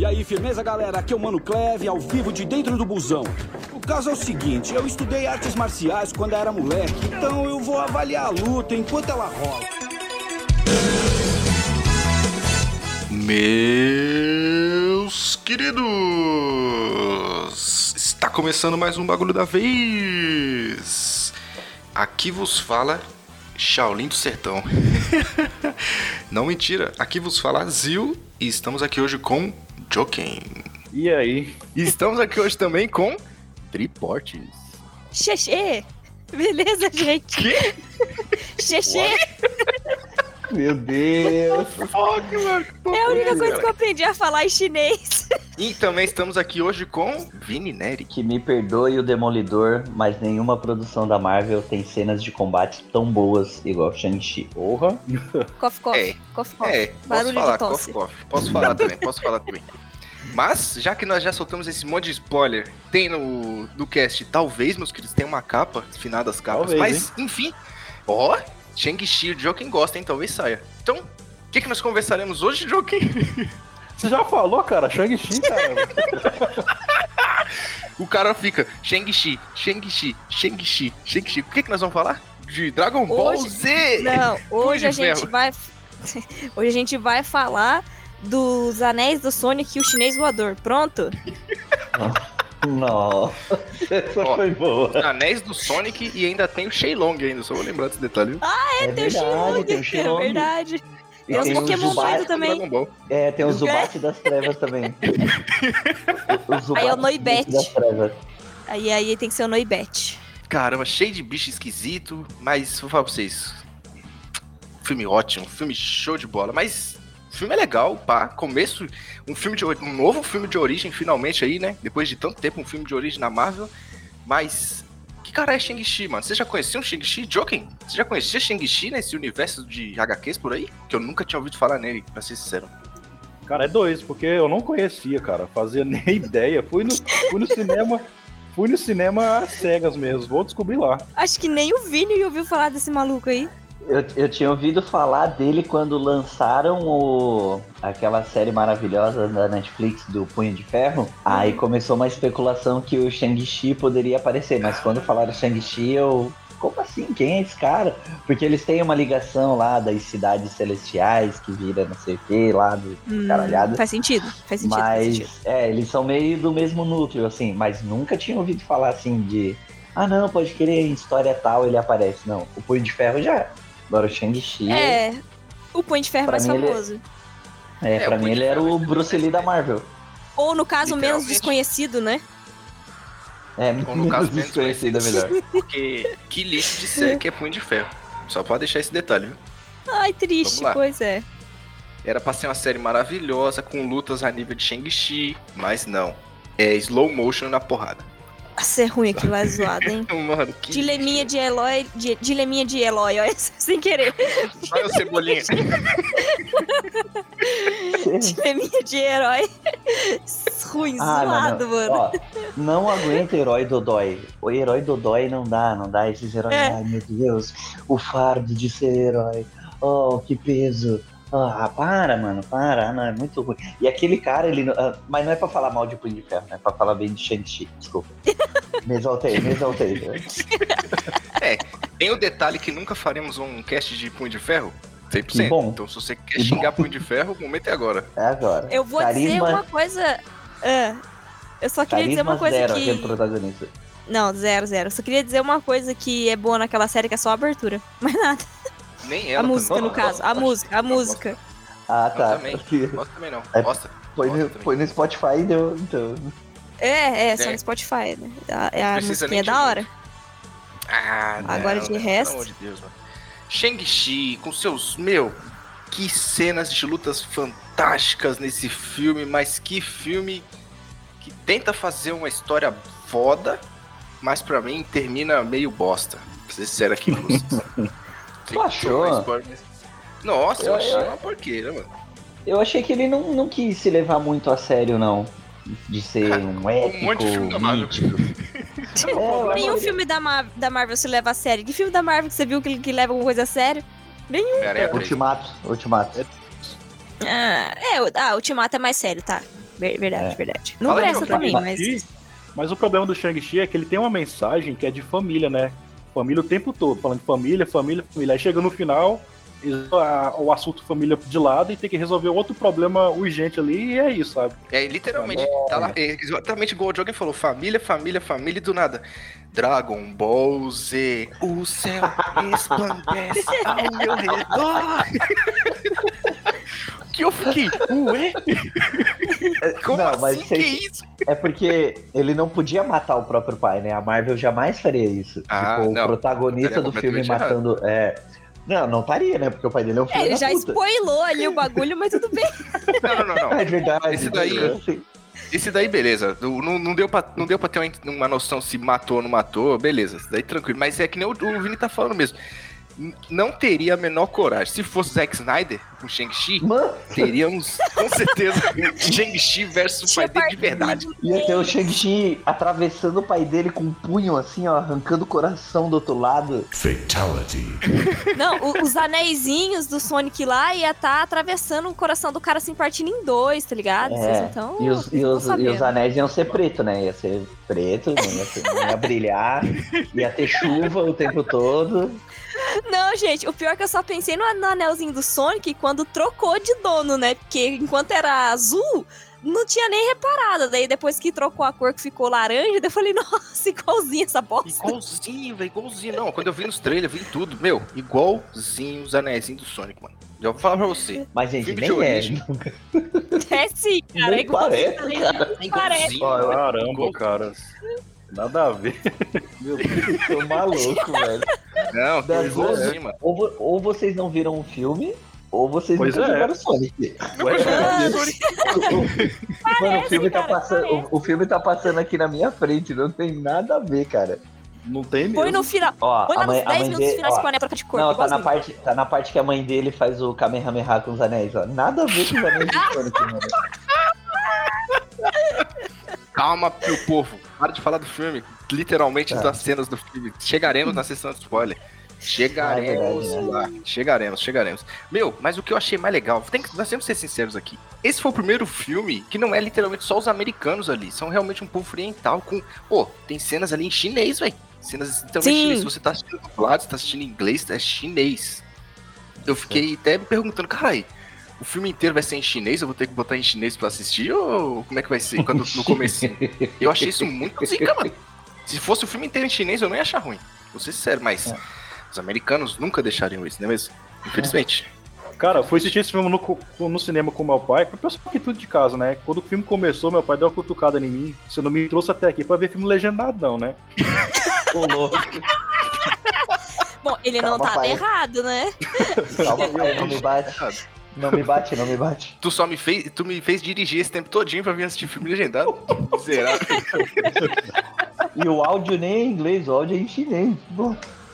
E aí, firmeza, galera? Aqui é o Mano Cleve, ao vivo de dentro do busão. O caso é o seguinte, eu estudei artes marciais quando era moleque, então eu vou avaliar a luta enquanto ela rola. Meus queridos, está começando mais um bagulho da vez. Aqui vos fala Shaolin do Sertão. Não mentira, aqui vos fala Zil e estamos aqui hoje com Joken. E aí? Estamos aqui hoje também com Triportes. Xexê! Beleza, gente? Que? Xexê! Meu Deus! Fuck, mano. É a única coisa que eu aprendi a falar em chinês. E também estamos aqui hoje com Vini Neri. Que me perdoe o Demolidor, mas nenhuma produção da Marvel tem cenas de combate tão boas igual Shang-Chi. Porra! Cof, cof. É. Cof, cof. É, posso Barulho falar, de tosse. cof, cof. Posso falar também, posso falar também. Mas, já que nós já soltamos esse monte de spoiler, tem no, no cast, talvez, meus queridos, tem uma capa, finadas capas, Talvez, mas, enfim, ó, Shang-Chi, o Joaquim gosta, hein, talvez saia. Então, o que, que nós conversaremos hoje, Joaquim? Você já falou, cara? Shang-Chi, cara. O cara fica, Shang-Chi, Shang-Chi, Shang-Chi, Shang-Chi. O que, que nós vamos falar? De Dragon Ball Hoje- Z! Não, hoje a gente ferro. vai. Hoje a gente vai falar dos anéis do Sonic e o chinês voador. Pronto? Nossa, essa Ó. foi boa. Anéis do Sonic e ainda tem o Shenlong ainda, só vou lembrar desse detalhe. É, tem o Shenlong, tem o É verdade. E Tem os tem o Pokémon Zubat, também. É, tem o Zubat das Trevas também. O Zubat Aí é o Noibet. das Trevas. Aí, aí tem que ser o Noibet. Caramba, cheio de bicho esquisito, mas vou falar pra vocês. Filme ótimo, filme show de bola, mas o filme é legal, pá. Começo, um filme de um novo filme de origem, finalmente aí, né? Depois de tanto tempo, um filme de origem na Marvel. Mas. Que cara é Shang-Chi, mano? Você já conhecia um Shang-Chi? Joken? Você já conhecia Shang-Chi nesse universo de HQs por aí? Que eu nunca tinha ouvido falar nele, pra ser sincero. Cara, é dois, porque eu não conhecia, cara. Fazia nem ideia. Fui no, fui no cinema. Fui no cinema às cegas mesmo. Vou descobrir lá. Acho que nem o Vini ouviu falar desse maluco aí. Eu, eu tinha ouvido falar dele quando lançaram o, aquela série maravilhosa da Netflix do Punho de Ferro. Aí começou uma especulação que o Shang-Chi poderia aparecer, mas quando falaram Shang-Chi, eu. Como assim? Quem é esse cara? Porque eles têm uma ligação lá das cidades celestiais que vira não sei o que lá do Hum, caralhado. faz sentido, faz sentido, faz Mas, sentido. é, eles são meio do mesmo núcleo, assim, mas nunca tinha ouvido falar assim de. Ah, não, pode querer, em história tal ele aparece. Não, o Punho de Ferro já. Agora o Shang-Chi. É, o Punho de Ferro Pra mais ele- famoso. É, É, pra mim ele era o é Bruce Lee da Marvel. Ou no caso, menos desconhecido, né? É, Ou no caso, menos desconhecido é melhor. Porque que lixo de série que é punho de ferro. Só pra deixar esse detalhe, viu? Ai, triste, pois é. Era pra ser uma série maravilhosa, com lutas a nível de Shang-Chi, mas não. É slow motion na porrada. Nossa, é ruim aquilo lá é zoado, hein? Mano, que. Dileminha de Eloy, de, dileminha de Eloy, olha, sem querer. Olha o cebolinha. Dileminha de herói. Ruim, Ah, zoado, não, mano. Ó, não aguenta herói Dodói. O herói Dodói não dá, não dá. Esses heróis, É. ai meu Deus, o fardo de ser herói. Oh, que peso. Ah, para, mano, para. Ah, Não, é muito ruim. E aquele cara, ele. ah, mas não é pra falar mal de Punho de Ferro, né? É pra falar bem de Shang-Chi, desculpa. Me exaltei, me exaltei. Tem o detalhe que nunca faremos um cast de punho de ferro. 100%. Que bom. Então, se você quer Que xingar punho de ferro, o momento é agora. É agora. Eu vou dizer Carisma- uma coisa. ah, eu só queria dizer Carisma uma coisa zero, que. aquele protagonista. Não, zero, zero. Eu só queria dizer uma coisa que é boa naquela série, que é só a abertura. Mas nada. Nem a ela. música, também. no caso. A música, a música. Ah, tá. também. Porque Gosta também não. É, Gosta. Foi Gosta no, foi no Spotify e deu. Então. É, é, só É. no Spotify, né? A- É a musiquinha de da hora. Ah, não, Agora, de não, resto- Pelo amor de Deus, mano. Shang-Chi, com seus. Meu, que cenas de lutas fantásticas nesse filme, mas que filme que tenta fazer uma história foda, mas pra mim termina meio bosta. Pra ser sincero aqui com vocês. Tu achou? Nossa, eu Eu- achei eu- uma porqueira, mano. Eu achei que ele não, não quis se levar muito a sério, não. De ser um épico, monte de filme da Marvel. mítico. É, Nenhum filme da, Mar- da Marvel se leva a sério. Que filme da Marvel que você viu que, que leva alguma coisa a sério? Nenhum. Homem-Aranha 3. Ultimato, Ultimato. Ah, é, o- ah, Ultimato é mais sério, tá? Ver- Verdade, É. verdade. Não Fala presta também, Shang-Chi, mas. Mas o problema do Shang-Chi é que ele tem uma mensagem que é de família, né? Família o tempo todo, falando de família, família, família. Aí chega no final, o assunto família de lado e tem que resolver outro problema urgente ali, e é isso, sabe? É, literalmente, tá lá, é exatamente igual o Jogan falou, família, família, família e do nada. Dragon Ball Z, o céu resplandece ao meu redor. que eu fiquei, ué? Como Não, assim? mas que vocês- isso? É porque ele não podia matar o próprio pai, né? A Marvel jamais faria isso. Ah, tipo, não. o protagonista do filme matando. É... Não, não estaria, né? Porque o pai dele é um filho É, ele já puta. spoilou ali o bagulho, mas tudo bem. Não, não, não, não. É verdade. Esse daí- Assim, Esse daí, beleza. Não, não, deu pra, não deu pra ter uma, uma noção se matou ou não matou, beleza. Isso daí tranquilo. Mas é que nem o, o Vini tá falando mesmo. Não teria a menor coragem. Se fosse Zack Snyder com Shang-Chi, teríamos com certeza Shang-Chi versus o pai dele de verdade. ia ter o Shang-Chi atravessando o pai dele com um punho assim, ó, arrancando o coração do outro lado. Fatality. Não, o- os anéisinhos do Sonic lá ia estar atravessando o coração do cara assim, partindo em dois, tá ligado? Vocês É, então. e, os, e, os, e os anéis iam ser preto, né? Ia ser preto, não ia, ser- não ia brilhar, ia ter chuva o tempo todo. Não, gente, o pior é que eu só pensei no, no anelzinho do Sonic quando trocou de dono, né? Porque enquanto era azul, não tinha nem reparado. Daí depois que trocou a cor que ficou laranja, daí eu falei, nossa, igualzinho essa bosta. Igualzinho, velho, igualzinho. Não, quando eu vi nos trailers, vi tudo. Meu, igualzinho os anéisinhos do Sonic, mano. Já vou falar pra você. Mas, gente, Filme de nem é. origem. É sim, cara. Nem é igualzinho. parece, cara. É Parece. igualzinho. Caramba, Igual- cara. Nada a ver. Meu Deus. Tô maluco, velho. Não, Das foi duas, mano. Ou, ou vocês não viram o filme, ou vocês Pois nunca é. jogaram Sonic. Ah, Mano, o filme, tá cara, passando, o, o filme tá passando aqui na minha frente, não tem nada a ver, cara. Não tem mesmo. Põe no final. Ó, Põe lá nos mãe, a 10 mãe minutos dele, finais ó, com a troca de cor. Não, tá na, parte, tá na parte que a mãe dele faz o Kamehameha com os anéis, ó. Nada a ver com os anéis de Sonic, mano. Calma, meu povo. Para de falar do filme. Literalmente Tá. das cenas do filme. Chegaremos na sessão de spoiler. Chegaremos Ah, é verdade, né? lá. Chegaremos, chegaremos. Meu, mas o que eu achei mais legal, tem que, nós temos que ser sinceros aqui. Esse foi o primeiro filme que não é literalmente só os americanos ali. São realmente um povo oriental com. Pô, tem cenas ali em chinês, velho. Cenas literalmente Sim. chinês. Se você tá assistindo dublado, você tá assistindo em inglês, é chinês. Eu fiquei até me perguntando, carai, o filme inteiro vai ser em chinês? Eu vou ter que botar em chinês pra assistir? Ou como é que vai ser? Quando, no começo. Eu achei isso muito zica, mano. Se fosse o filme inteiro em chinês, eu não ia achar ruim. Vou ser sério, mas os americanos nunca deixariam isso, não é mesmo? Infelizmente. Cara, fui assistir esse filme no, no cinema com meu pai. Foi pessoal aqui tudo de casa, né? Quando o filme começou, meu pai deu uma cutucada em mim. Você não me trouxe até aqui pra ver filme legendado, não, né? Ô, louco. Bom, ele não Calma, tá pai. errado, né? Calma, pai, não me bate. Não me bate, não me bate. Tu só me fez, tu me fez dirigir esse tempo todinho pra vir assistir filme legendado. Miserável. E o áudio nem é em inglês, o áudio é em chinês.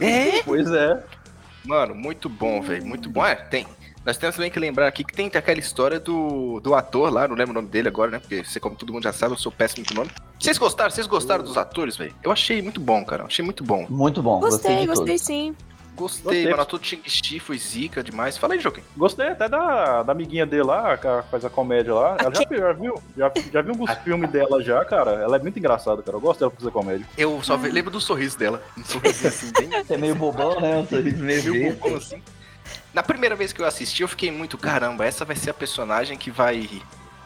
É? Pois é. Mano, muito bom, velho. Muito bom. É, tem. Nós temos também que lembrar aqui que tem aquela história do, do ator lá, não lembro o nome dele agora, né? Porque você, como todo mundo já sabe, eu sou péssimo com nome. Vocês gostaram? Vocês gostaram dos atores, velho? Eu achei muito bom, cara. Achei muito bom. Muito bom, gostei, Gostei, de gostei sim. Gostei, Gostei. mano. O ator do Shang-Chi foi zica demais. Fala aí, Joaquim. Gostei até da, da amiguinha dele lá, que faz a comédia lá. Ela já, já viu? Já, já viu alguns filmes dela já, cara. Ela é muito engraçada, cara. Eu gosto dela pra fazer comédia. Eu só ve- lembro do sorriso dela. Um sorriso assim, bem Você é meio bobão, né? Um sorriso meio meio bobão, assim. Na primeira vez que eu assisti, eu fiquei muito, caramba, essa vai ser a personagem que vai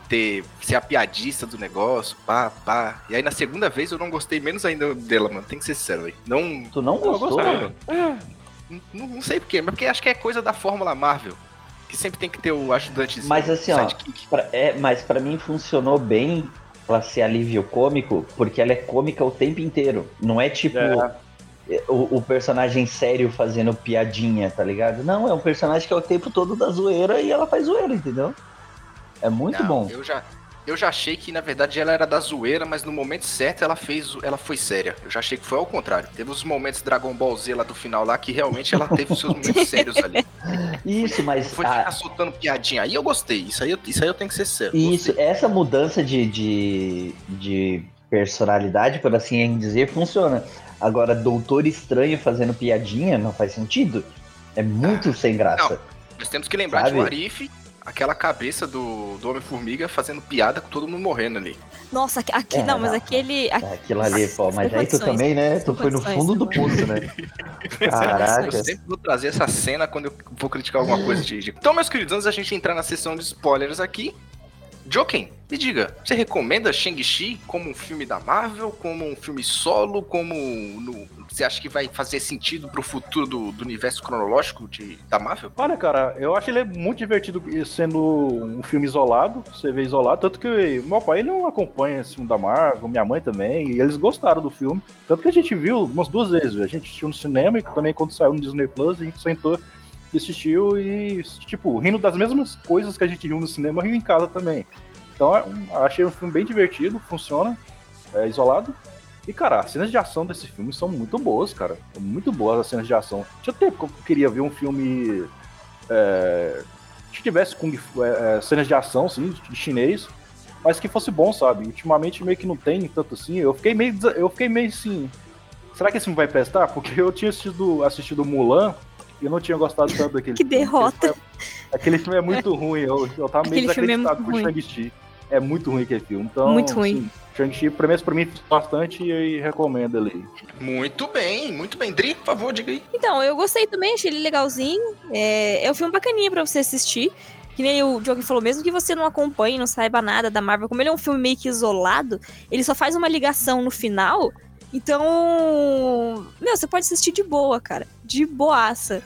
ter ser a piadista do negócio, pá, pá. E aí na segunda vez eu não gostei menos ainda dela, mano. Tem que ser sério, velho. Não, Tu não Eu gostou? gostei. Não, não sei porquê, mas porque acho que é coisa da fórmula Marvel. Que sempre tem que ter o ajudantezinho. Mas assim, ó. Pra- é, mas pra mim funcionou bem ela ser alívio cômico, porque ela é cômica o tempo inteiro. Não é tipo É. o, o personagem sério fazendo piadinha, tá ligado? Não, é um personagem que é o tempo todo da zoeira e ela faz zoeira, entendeu? É muito Não, bom. Eu já, eu já achei que, na verdade, ela era da zoeira, mas no momento certo ela fez. Ela foi séria. Eu já achei que foi ao contrário. Teve os momentos Dragon Ball Z lá do final lá que realmente ela teve os seus momentos sérios ali. Isso, mas Foi a- ficar soltando piadinha. Aí eu gostei. Isso aí, eu- isso aí eu tenho que ser sério. Isso, Gostei. essa mudança de, de, de personalidade, por assim dizer, funciona. Agora, Doutor Estranho fazendo piadinha não faz sentido. É muito sem graça. Nós temos que lembrar Sabe? de o Arif. Aquela cabeça do, do Homem-Formiga fazendo piada com todo mundo morrendo ali. Nossa, aqui, aqui- É, não, mas aquele. aqui- Aquilo ali, pô, mas aí tu também, né? Tu foi no fundo do poço, né? Caraca. Eu sempre vou trazer essa cena quando eu vou criticar alguma coisa de- Então, meus queridos, antes da gente entrar na sessão de spoilers aqui, Joken, me diga, você recomenda Shang-Chi como um filme da Marvel, como um filme solo, como no- você acha que vai fazer sentido pro futuro do, do universo cronológico de, da Marvel? Olha, cara, eu acho ele muito divertido sendo um filme isolado, você vê isolado, tanto que meu pai não acompanha esse filme da Marvel, minha mãe também, e eles gostaram do filme, tanto que a gente viu umas duas vezes, a gente assistiu no cinema e também quando saiu no Disney Plus, a gente sentou e assistiu e, tipo, rindo das mesmas coisas que a gente riu no cinema, riu em casa também. Então, é achei um filme bem divertido, funciona, é isolado. E, cara, as cenas de ação desse filme são muito boas, cara. Muito boas as cenas de ação. Tinha tempo que eu queria ver um filme é, que tivesse Kung é, é, cenas de ação, sim, de chinês, mas que fosse bom, sabe? Ultimamente meio que não tem tanto assim. Eu fiquei meio, eu fiquei meio assim. Será que esse filme vai prestar? Porque eu tinha assistido, assistido Mulan eu não tinha gostado tanto daquele Que filme. derrota. Aquele filme é muito ruim. Eu, eu tava meio Aquele filme é desacreditado muito com o ruim. Shang-Chi. É muito ruim aquele filme. Então, Muito ruim. assim, Shang-Chi, pelo menos pra mim, bastante e recomendo ali. Muito bem, muito bem. Dri, por favor, diga aí. Então, eu gostei também, achei ele legalzinho. É, é um filme bacaninha pra você assistir. Que nem o Diogo falou, mesmo que você não acompanhe, não saiba nada da Marvel, como ele é um filme meio que isolado, ele só faz uma ligação no final. Então, meu, você pode assistir de boa, cara. De boaça.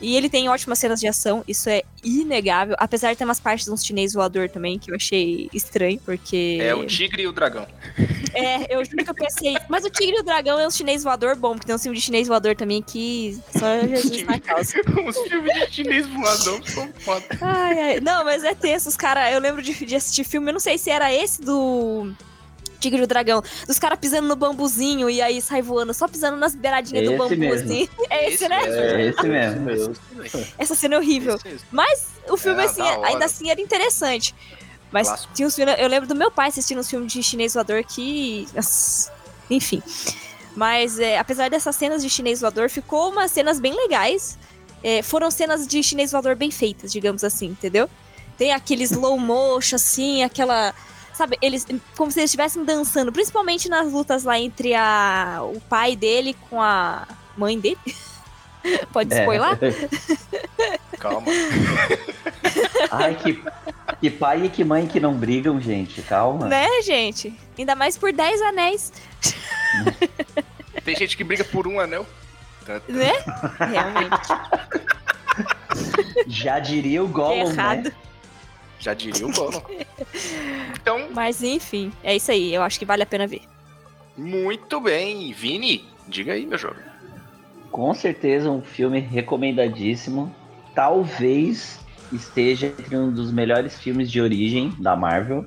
E ele tem ótimas cenas de ação, isso é inegável. Apesar de ter umas partes de uns chinês voador também, que eu achei estranho, porque. É o Tigre e o Dragão. É, eu juro que eu pensei. Mas o Tigre e o Dragão é um chinês voador bom, porque tem um filme de chinês voador também que só Jesus na causa. Os filmes de chinês voador são foda. Ai, ai. Não, mas é tenso, os caras. Eu lembro de, de assistir filme, eu não sei se era esse do. Tigre e o Dragão, dos caras pisando no bambuzinho e aí sai voando, só pisando nas beiradinhas do Esse bambu, mesmo. assim. É esse, né? É esse mesmo. Essa cena é horrível. Esse mesmo. Mas o filme, É, assim, ainda assim era interessante. Mas Clássico. tinha uns filmes. Eu lembro do meu pai assistindo uns filmes de chinês voador que. Enfim. Mas é, apesar dessas cenas de chinês voador, ficou umas cenas bem legais. É, foram cenas de chinês voador bem feitas, digamos assim, entendeu? Tem aquele slow motion, assim, aquela. Sabe, eles. Como se eles estivessem dançando, principalmente nas lutas lá entre a, o pai dele com a mãe dele. Pode É. spoiler? Calma. Ai, que, que pai e que mãe que não brigam, gente. Calma. Né, gente? Ainda mais por 10 anéis, Tem gente que briga por um anel. né? Realmente. Já diria o Gollum, Errado. né? Já diria o Gollum. Então, Mas enfim, é isso aí. Eu acho que vale a pena ver. muito bem. Vini, diga aí, meu jovem. Com certeza um filme recomendadíssimo. Talvez esteja entre um dos melhores filmes de origem da Marvel.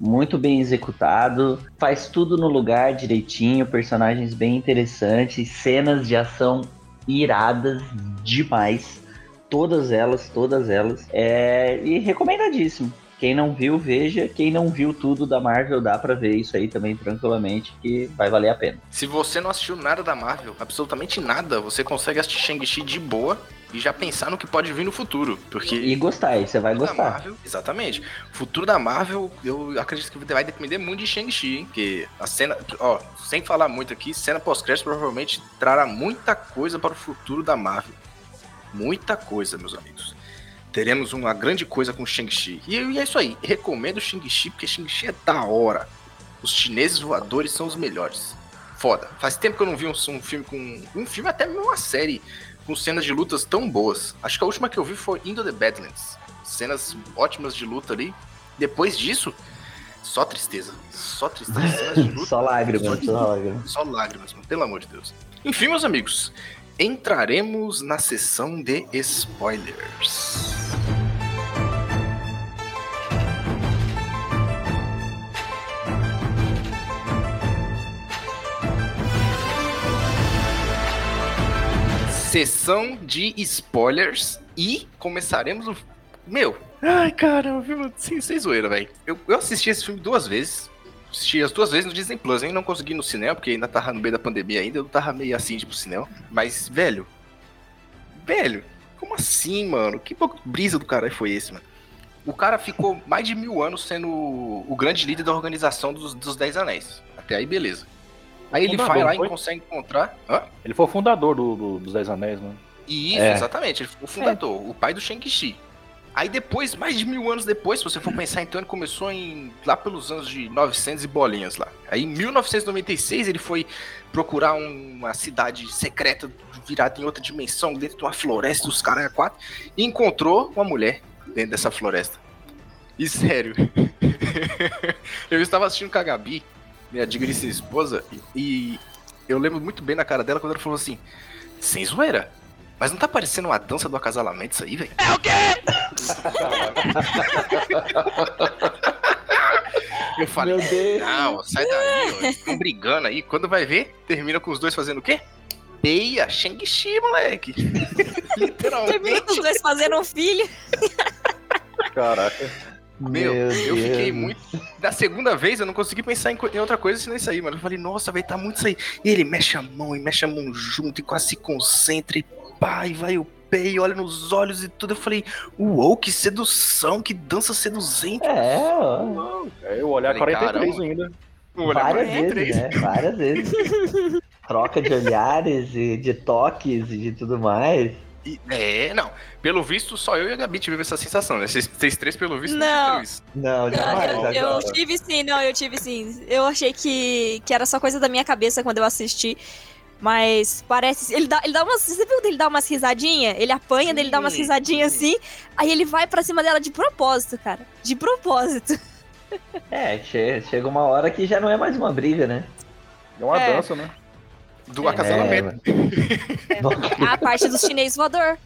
Muito bem executado, faz tudo no lugar direitinho, personagens bem interessantes, cenas de ação iradas demais. Todas elas, todas elas. É... E recomendadíssimo. Quem não viu, veja. Quem não viu tudo da Marvel, dá pra ver isso aí também tranquilamente, que vai valer a pena. Se você não assistiu nada da Marvel, absolutamente nada, você consegue assistir Shang-Chi de boa e já pensar no que pode vir no futuro. Porque E gostar, e você vai gostar. Marvel, exatamente. O futuro da Marvel, eu acredito que vai depender muito de Shang-Chi, hein? Porque a cena, ó, sem falar muito aqui, cena pós-crédito provavelmente trará muita coisa para o futuro da Marvel. Muita coisa, meus amigos. Teremos uma grande coisa com Shang-Chi. E, e é isso aí. Recomendo Shang-Chi porque Shang-Chi é da hora. Os chineses voadores são os melhores. Foda. Faz tempo que eu não vi um, um filme com. Um filme, até mesmo uma série, com cenas de lutas tão boas. Acho que a última que eu vi foi Into the Badlands. Cenas ótimas de luta ali. Depois disso, só tristeza. Só tristeza. Luta. Só lágrimas, Só- só lágrimas. Só lágrimas, mano, pelo amor de Deus. Enfim, meus amigos, entraremos na sessão de spoilers. Sessão de spoilers e começaremos o. Meu, ai caramba, filme sem, sem zoeira, velho. Eu, eu assisti esse filme duas vezes. Assisti as duas vezes no Disney Plus, hein? Não consegui no cinema, porque ainda tava no meio da pandemia ainda, eu tava meio assim pro cinema. Mas, velho. Velho, como assim, mano? Que pouco brisa do caralho foi esse, mano? O cara ficou mais de mil anos sendo o grande líder da organização dos, dos Dez Anéis. Até aí, beleza. Aí ele Fundador, vai lá foi? e consegue encontrar. Hã? Ele foi o fundador do, do- dos Dez Anéis, né? E isso, É. exatamente. Ele foi o fundador, o pai do Shang-Chi. Aí depois, mais de mil anos depois, se você for pensar, então ele começou em lá pelos anos de 900 e bolinhas lá. Aí em 1996 ele foi procurar um- uma cidade secreta virada em outra dimensão, dentro de uma floresta, os caras quatro, e encontrou uma mulher dentro dessa floresta. E sério, eu estava assistindo com a Gabi, minha digníssima esposa, e eu lembro muito bem na cara dela quando ela falou assim: sem zoeira. Mas não tá parecendo uma dança do acasalamento isso aí, velho? É o quê? Eu falei, Meu Deus. não, sai daí, Estão brigando aí. Quando vai ver, termina com os dois fazendo o quê? Peia, Shang-Chi, moleque. Termina Literalmente. com os dois fazendo um filho. Caraca. Meu, eu fiquei muito. Da segunda vez eu não consegui pensar em, co- em outra coisa senão isso aí, mano. Eu falei, nossa, vai tá muito isso aí. E ele mexe a mão e mexe a mão junto e quase se concentra e pá, e vai o pé e olha nos olhos e tudo. Eu falei, uou, que sedução, que dança seduzente. É, ó, É, eu olhar Falei, 43 caramba. ainda. Olha, várias é vezes, né? Várias vezes. Troca de olhares e de toques e de tudo mais. E- É, não. Pelo visto, só eu e a Gabi tivemos essa sensação, né? Vocês, vocês três, pelo visto, Não. isso. Não, jamais. eu, agora. eu tive sim, não, eu tive sim. Eu achei que, que era só coisa da minha cabeça quando eu assisti. Mas parece. Ele dá, ele dá umas. Você viu dele dar umas risadinhas? Ele apanha, dele dá umas Sim, risadinhas sim. assim. Aí ele vai pra cima dela de propósito, cara. De propósito. É, che- chega uma hora que já não é mais uma briga, né? É uma É. dança, né? Do acasalamento. É, A parte do chinês voador.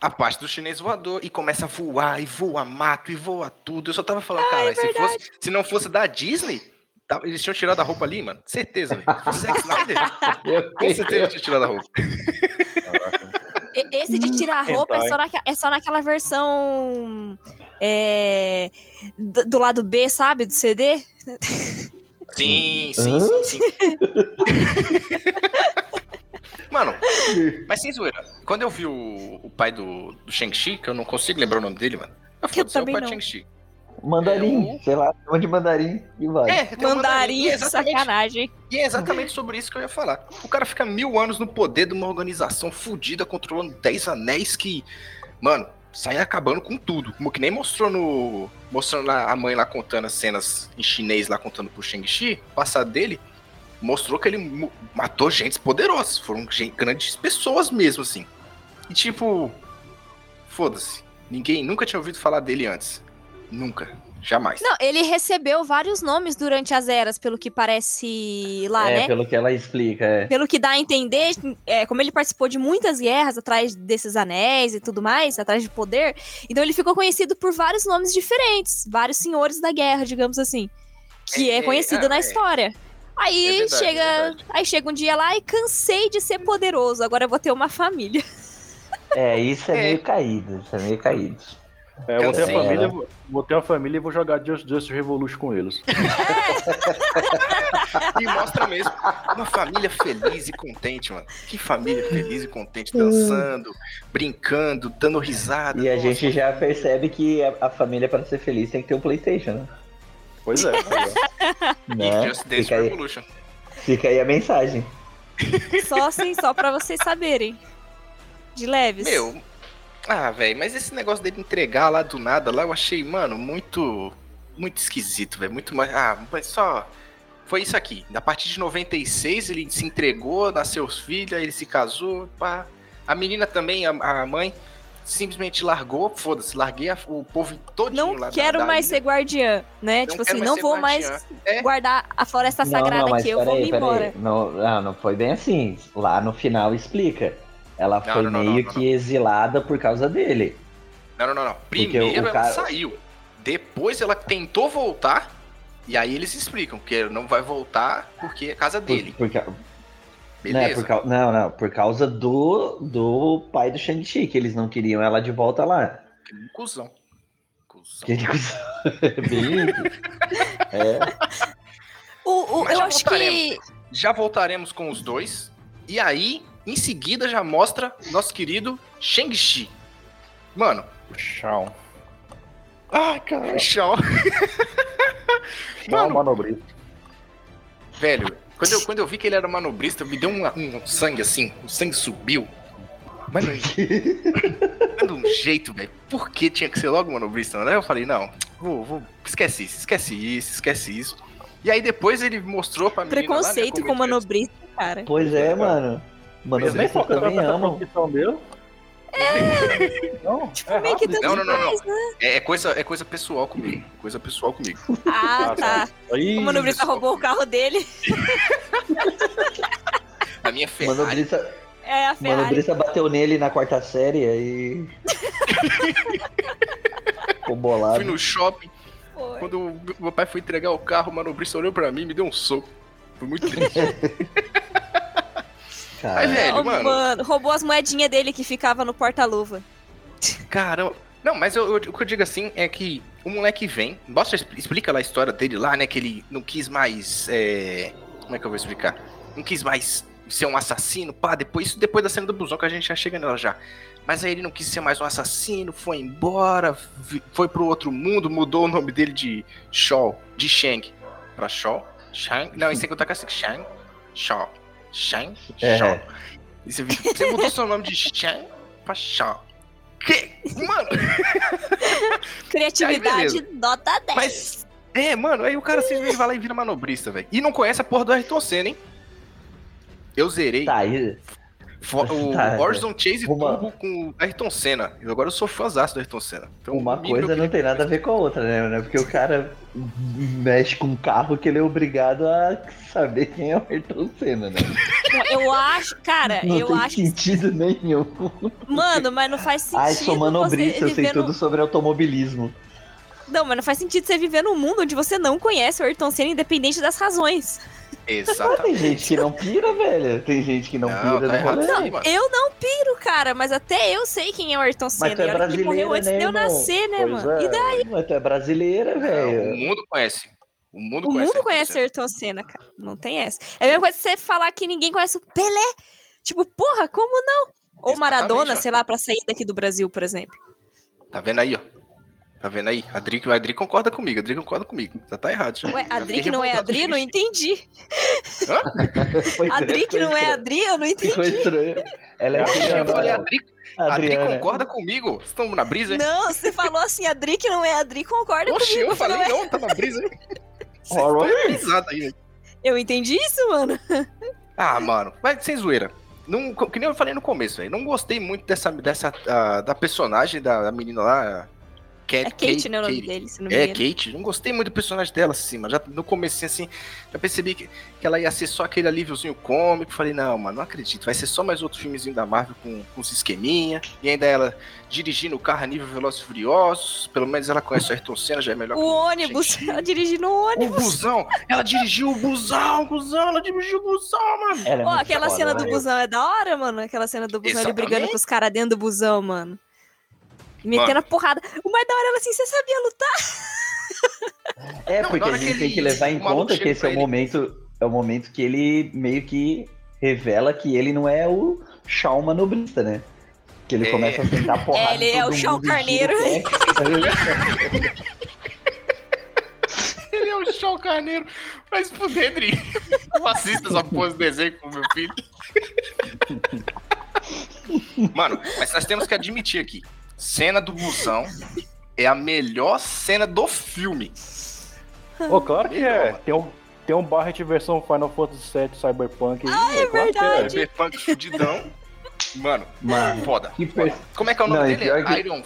A parte do chinês voador e começa a voar, e voa mato, e voa tudo. Eu só tava falando, Ah, cara, é se, fosse, se não fosse da Disney, eles tinham tirado a roupa ali, mano. Certeza, velho. Zack Snyder, com certeza tinha tirado a roupa. Esse de tirar a roupa é só, naque- é só naquela versão. É, do, do lado B, sabe? Do CD. Sim, sim, sim, sim. Mano, mas sem zoeira. Quando eu vi o, o pai do, do Shang-Chi, que eu não consigo lembrar o nome dele, mano. Eu, é o também pai do não. Shang-Chi. Mandarim, É, o- sei lá, chama de mandarim e vai. É, um Mandarim, E é exatamente- sacanagem. E é exatamente sobre isso que eu ia falar. O cara fica mil anos no poder de uma organização fodida, controlando 10 anéis que, mano, sai acabando com tudo. Como que nem mostrou no. Mostrando a mãe lá contando as cenas em chinês lá contando pro Shang-Chi, o passado dele, mostrou que ele matou gente poderosas. Foram grandes pessoas mesmo, assim. E tipo. Foda-se. Ninguém nunca tinha ouvido falar dele antes. Nunca. Jamais. Não, ele recebeu vários nomes durante as eras, pelo que parece lá, é, né? pelo que ela explica, é. Pelo que dá a entender, é, como ele participou de muitas guerras atrás desses anéis e tudo mais, atrás de poder, então ele ficou conhecido por vários nomes diferentes, vários senhores da guerra, digamos assim, que é, É, conhecido é, na é. história. Aí É verdade, chega, é aí chega um dia lá e cansei de ser poderoso, agora eu vou ter uma família. É, isso é, É. meio caído, isso é meio caído. É, eu vou ter, a família, né? vou- ter uma família e vou jogar Just, Just Revolution com eles. E mostra mesmo uma família feliz e contente, mano. Que família feliz e contente, dançando, brincando, dando risada. E a Nossa, gente já percebe que a, a família, para ser feliz, tem que ter um PlayStation, né? Pois é. E né? Just Dance Fica, aí, Revolution. fica aí a mensagem. Só assim, só pra vocês saberem. De leves. Meu, ah, velho, mas esse negócio dele entregar lá do nada, lá eu achei, mano, muito. Muito esquisito, velho. Muito mais. Ah, mas só. Foi isso aqui. A partir de 96 ele se entregou, nasceu os filhos, aí ele se casou, pá. A menina também, a, a mãe, simplesmente largou, foda-se, larguei a- o povo todinho Não lá da- quero da mais ilha. ser guardiã, né? Não tipo assim, não vou guardiã. mais É. guardar a floresta sagrada aqui, eu vou peraí, me embora. Não, não, não foi bem assim. Lá no final explica. Ela Não, foi não, não, meio não, que não. exilada por causa dele. Não, não, não, não. Porque Primeiro o ela cara- saiu. Depois ela tentou voltar. E aí eles explicam que não vai voltar porque é casa Por- dele. Por, ca- Beleza. Né, por não, não, por causa do, do pai do Shang-Chi, que eles não queriam ela de volta lá. Que Cusão. Cusão. Que ele- Bem. É, O, o- eu acho que. Já voltaremos com os dois. E aí, em seguida, já mostra nosso querido Shang-Chi. Mano, Tchau. Ai, cara. Não, Mano, manobrista. velho, quando eu, quando eu vi que ele era manobrista, me deu um, um sangue assim, o sangue subiu. Mano, dando um jeito, velho. Por que tinha que ser logo manobrista? Né? Eu falei, não, vou, vou, esquece isso, esquece isso, esquece isso. E aí depois ele mostrou pra mim. Preconceito com manobrista, cara. Pois é, mano. Mano, Eles nem focam também amam. profissão dele. É. Não, Tipo, é meio que tanto Não, não, não, faz, né? É, é coisa, é coisa pessoal comigo. Coisa pessoal comigo. Ah, tá. Aí, O manobrista roubou o carro dele. A minha Ferrari. Manobrista, É a Ferrari. Manobrista bateu nele na quarta série aí. Ficou bolado. Fui no shopping. Foi. Quando o meu pai foi entregar o carro, o manobrista olhou pra mim e me deu um soco. Foi muito triste. Cara, velho, mano. mano, roubou as moedinhas dele que ficava no porta-luva. Caramba. Não, mas eu- eu- o que eu digo assim é que o moleque vem, mostra, explica lá a história dele lá, né? Que ele não quis mais. é, Como é que eu vou explicar? Não quis mais ser um assassino, pá, depois, isso depois da cena do busão, que a gente já chega nela já. Mas aí ele não quis ser mais um assassino, foi embora, foi pro outro mundo, mudou o nome dele de Shaw, de Shang, pra Shaw. Shang? Não, isso tem que contar com assim, Shang, Shaw, Shang, É. Shaw. E você, você mudou seu nome de Shang pra Shaw. Que? Mano, Criatividade, Aí, nota 10. mas. É, mano, aí o cara simplesmente vai lá e vira manobrista, velho. E não conhece a porra do Ayrton Senna, hein? Eu zerei tá aí. o tá, Horizon Chase uma- Turbo com o Ayrton Senna. Eu agora eu sou fãzaço do Ayrton Senna. Então, Uma coisa não tem nada a ver com a outra, né? Porque o cara mexe com um carro que ele é obrigado a saber quem é o Ayrton Senna, né? Não, Eu acho, cara, Não eu tem acho. que- sentido nenhum. Mano, mas não faz sentido. Ai, sou manobrista, eu sei no- tudo sobre automobilismo. Não, mas não faz sentido você viver num mundo onde você não conhece o Ayrton Senna, independente das razões. Mas tem Exatamente. gente que não pira, velho. Tem gente que não, Não, pira tá no errado mano. Eu não piro, cara, mas até eu sei quem é o Ayrton Senna. tu é e olha que ele morreu brasileira, antes né, de eu irmão? nascer, né, Pois mano? é. E daí? Mas tu é brasileira, Não, o velho. mundo conhece. O mundo O conhece. mundo conhece o Ayrton Senna, cara. Não tem essa. É a mesma coisa que você falar que ninguém conhece o Pelé. Tipo, porra, como não? Ou Exatamente, Maradona, ó. sei lá, pra sair daqui do Brasil, por exemplo. Tá vendo aí, ó? Tá vendo aí? A Adri, a Adri concorda comigo, a Adri concorda comigo. Já tá errado. Já. Ué, Já Adri que não é Adri, eu não entendi. Pois é, Adri que não é. Adri, eu não entendi. Ficou estranho. Ela é Eu falei, Adri, Adri concorda comigo. Vocês estão na brisa, hein? Não, você falou assim, Adri que não é Adri, concorda Oxi, comigo. eu falei, ué, não, tá na brisa, hein? Alright. estão brisados aí. Eu entendi isso, mano. Ah, mano, mas sem zoeira. Não, que nem eu falei no começo, velho. Não gostei muito dessa, dessa ah, da personagem da, da menina lá. Cat, É Kate, né, o nome Kate. dele, se não me É, engano. Kate. Não gostei muito do personagem dela, assim, mas já no começo, assim, já percebi que, que ela ia ser só aquele alíviozinho cômico. Falei, não, mano, não acredito. Vai ser só mais outro filmezinho da Marvel com, com os esqueminha. E ainda ela dirigindo o carro a nível Velozes e Furiosos. Pelo menos ela conhece o Ayrton Senna, já é melhor O que ônibus, Gente, ela dirigindo o O ônibus. busão! Ela dirigiu o busão, o busão, ela dirigiu o busão, mano! Ela é muito aquela foda, cena do velho. busão é da hora, mano. Aquela cena do busão, ele brigando Exatamente. com os caras dentro do busão, mano. E Metendo a porrada. O mais da hora, ela assim, você sabia lutar? É, Não, porque a gente que tem que levar em o maluco conta que esse é o ele- momento. É o momento que ele meio que revela que ele não é o Shawn manobrista, né? Que ele É. começa a sentar porrada. É, ele em é o tira Carneiro. Ele é o Shaw Carneiro. Mas fuder, Dri. Não assista essa porra de desenho com meu filho. Mano, mas nós temos que admitir aqui. Cena do busão é a melhor cena do filme. Ô, claro que é. Tem um, tem um Barret versão Final Fantasy VII Cyberpunk. Ah, é claro que verdade. Cyberpunk fudidão. Mano, Mano, foda. que per... Como é que é o nome Não, e dele? pior que- Iron,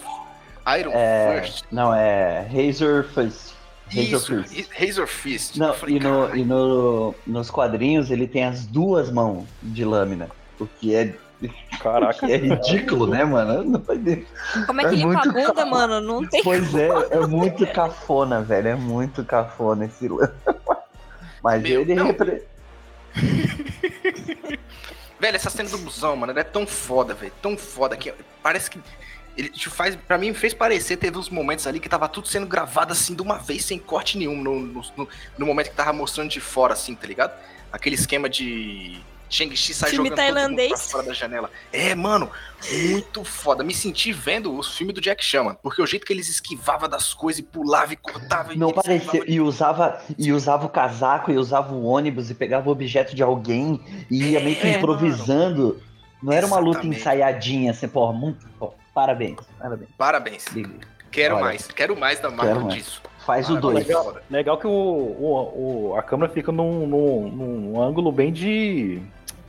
Iron É, First. não, é Razor Fist. Razor Isso, Fist. Razor Fist. Não, falei, e, no, "Caralho, e no, nos quadrinhos ele tem as duas mãos de lâmina. O que é, Caraca. é ridículo, né, mano? Como é É que limpa a muito bunda, mano? Não tem. Pois é, é muito cafona, velho. É muito cafona esse lance. Mas Meu, ele não. repre... Velho, essa cena do busão, mano, ela é tão foda, velho. Tão foda que parece que. Ele te faz. Pra mim, fez parecer, teve uns momentos ali que tava tudo sendo gravado assim de uma vez, sem corte nenhum. No, no- no momento que tava mostrando de fora, assim, tá ligado? Aquele esquema de. Shang-Chi sai Filme jogando todo mundo tailandês. pra fora da janela. É, mano, muito foda. Me senti vendo os filmes do Jack Chan, mano, porque o jeito que eles esquivavam das coisas e pulava e cortava. Não e parecia. E usava, e usava o casaco, e usava o ônibus, e pegava o objeto de alguém, e ia meio que É, improvisando. Não era uma luta Exatamente. ensaiadinha, assim, porra, muito. parabéns, parabéns. Parabéns. Liga. Quero Olha. mais. Quero mais da Marvel Quero mais. disso. Faz o 2. foda. Legal que o, o, o- a câmera fica num, num, num ângulo bem de.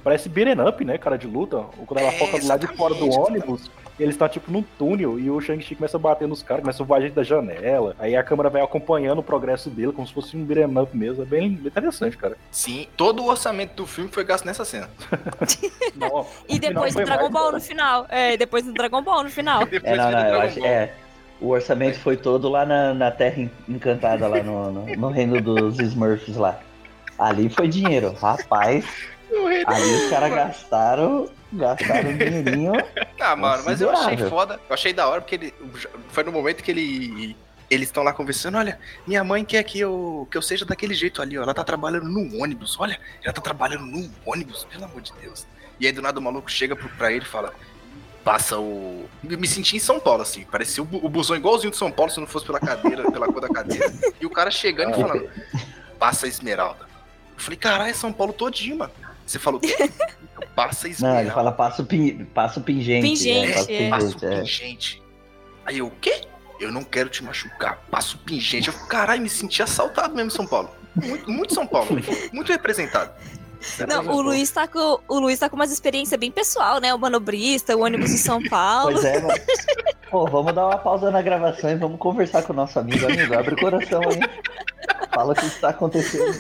Parece beat'em up, né, cara, de luta. Ou Quando ela É, foca do lado de fora do exatamente, ônibus, eles estão tipo num túnel e o Shang-Chi começa a bater nos caras, começa a voar gente da janela. Aí a câmera vai acompanhando o progresso dele, como se fosse um beat'em up mesmo. É bem, interessante, cara. Sim, todo o orçamento do filme foi gasto nessa cena. Não, E depois do Dragon mais, Ball no final. É, e depois do Dragon Ball no final. É, não, não, eu acho. Ball. É. O orçamento foi todo lá na, na Terra En- Encantada, lá no, no, no reino dos Smurfs lá. Ali foi dinheiro. Rapaz, Ali os caras gastaram. Gastaram um dinheirinho. Ah, mano, mas eu achei foda. Eu achei da hora porque ele. Foi no momento que ele. Eles estão lá conversando, olha, minha mãe quer que eu, que eu seja daquele jeito ali, ó. Ela tá trabalhando num ônibus, olha, ela tá trabalhando num ônibus, pelo amor de Deus. E aí do nada o maluco chega pro- pra ele e fala. Passa o. Me senti em São Paulo, assim. Parecia o, o busão igualzinho de São Paulo, se não fosse pela cadeira, pela cor da cadeira. E o cara chegando e falando, passa a Esmeralda. Eu falei, caralho, é São Paulo todinho, mano. Você falou, o quê? Passa a Não, Esmeralda. ele fala passa o, pin, passa o pingente. Pingente, passa o é. Passa o pingente, é. pingente. Aí eu, o quê? Eu não quero te machucar. Passa o pingente. Eu, caralho, me senti assaltado mesmo em São Paulo. Muito, muito São Paulo. muito representado. Não, o Luiz tá com, o Luiz tá com umas experiências bem pessoal, né? O manobrista, o ônibus em São Paulo. Pois é, mano. Pô, vamos dar uma pausa na gravação e vamos conversar com o nosso amigo. Amigo, abre o coração aí. Fala o que está acontecendo.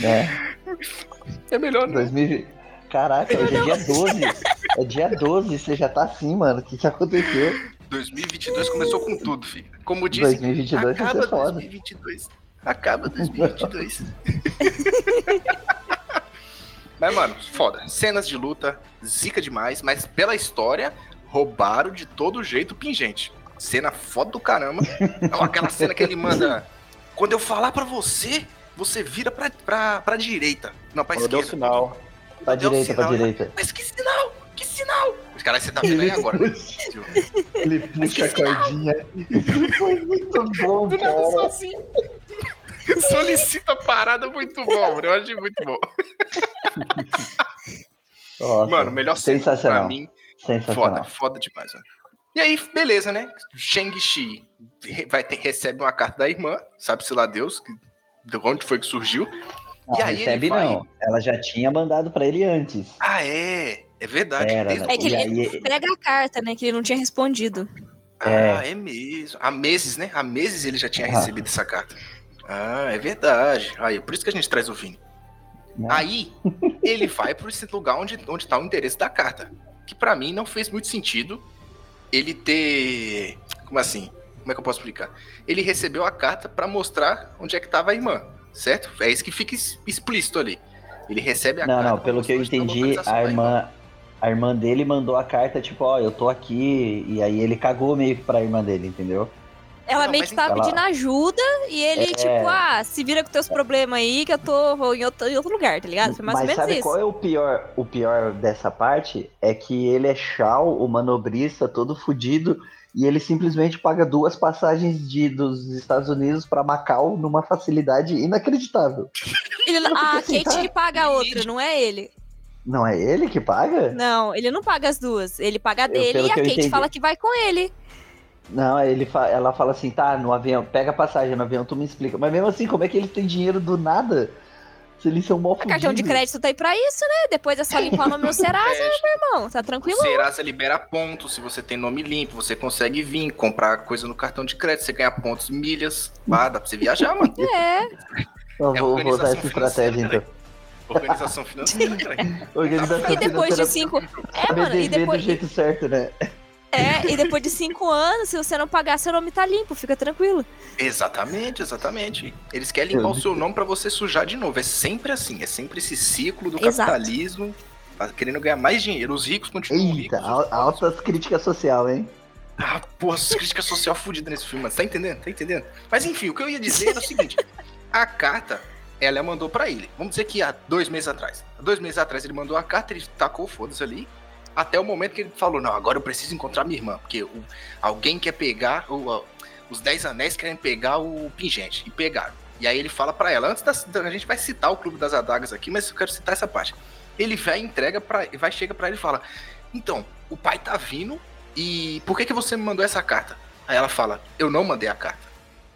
Né? É melhor não. 2020. Caraca, hoje é dia 12. É dia 12, você já tá assim, mano. O que, que aconteceu? 2022 começou com tudo, filho. Como disse, 2022 vai acaba ser foda. 2022. Acaba 2022. mas, mano, foda. Cenas de luta, zica demais, mas pela história, roubaram de todo jeito o pingente. Cena foda do caramba. Aquela cena que ele manda. Quando eu falar pra você, você vira pra, pra, pra direita. Não, pra Quando deu o esquerda. sinal. Pra Deu direita, pra sinal, direita. Mas que sinal? Que sinal? Caralho, você tá vendo aí agora. né? Ele puxa a cordinha. Foi muito bom, Do nada assim. Solicita a parada muito bom. Eu achei muito bom. Nossa, Mano, melhor cena pra sensacional. mim. Sensacional. Foda, foda demais, mano. E aí, beleza, né? Shang-Chi vai ter, recebe uma carta da irmã, sabe-se lá Deus, que- de onde foi que surgiu. Não, E aí recebe vai- não. Ela já tinha mandado pra ele antes. Ah, é. É verdade. Era, desde- né? É que ele aí- pega a carta, né? Que ele não tinha respondido. Ah, é mesmo. Há meses, né? Há meses ele já tinha Ah. recebido essa carta. Ah, é verdade. Aí, por isso que a gente traz o Vini. Né? Aí, ele vai para esse lugar onde, onde tá o endereço da carta. Que pra mim não fez muito sentido ele ter. Como assim? Como é que eu posso explicar? Ele recebeu a carta pra mostrar onde é que tava a irmã, certo? É isso que fica explícito ali. Ele recebe a Não, carta. não, pelo que eu tá entendi, a da irmã, a irmã dele mandou a carta, tipo, ó, eu tô aqui, e aí ele cagou meio que pra irmã dele, entendeu? Ela Não, meio que tava então- pedindo ajuda e ele, É. tipo, ah, se vira com teus problemas aí que eu tô em outro, em outro lugar, tá ligado? Foi mais Mas ou menos sabe isso. qual é o pior, o pior dessa parte? É que ele é Shao, o manobrista, todo fudido, e ele simplesmente paga duas passagens de, dos Estados Unidos pra Macau numa facilidade inacreditável. Ele- Não, a porque assim, Kate tá- que paga a outra, não é ele. Não é ele que paga? Não, ele não paga as duas. Ele paga a dele pelo e a que eu Kate entendi- fala que vai com ele. Não, ele fa- ela fala assim, tá, no avião, pega a passagem no avião, tu me explica. Mas mesmo assim, como é que ele tem dinheiro do nada? Se eles são mó O cartão de crédito tá aí pra isso, né? Depois é só limpar o nome no Serasa, meu irmão. Tá tranquilo? O Serasa libera pontos. Se você tem nome limpo, você consegue vir comprar coisa no cartão de crédito. Você ganha pontos, milhas. Ah, dá pra você viajar, mano. É. Eu É vou, usar organização essa estratégia, financeira, então. Organização financeira, cara. Organização E depois de cinco. É, mano, e depois, do jeito certo, né? É, e depois de cinco anos, se você não pagar, seu nome tá limpo, fica tranquilo. Exatamente, exatamente. Eles querem limpar o seu nome pra você sujar de novo. É sempre assim. É sempre esse ciclo do Exato. capitalismo. tá Querendo ganhar mais dinheiro. Os ricos continuam Eita, ricos. altas críticas social, hein? Ah, porra, essa crítica social fudida nesse filme, mano. Tá entendendo? Tá entendendo? Mas enfim, o que eu ia dizer era o seguinte: a carta ela mandou pra ele. Vamos dizer que há dois meses atrás. Há dois meses atrás ele mandou a carta, ele tacou foda-se ali. Até o momento que ele falou: Não, agora eu preciso encontrar minha irmã. Porque o- alguém quer pegar. o- os Dez Anéis querem pegar o pingente. E pegaram. E aí ele fala pra ela: Antes da. A gente vai citar o Clube das Adagas aqui, mas eu quero citar essa parte. Ele vai entrega para Vai, chega pra ele e fala: Então, o pai tá vindo. E por que, que você me mandou essa carta? Aí ela fala: Eu não mandei a carta.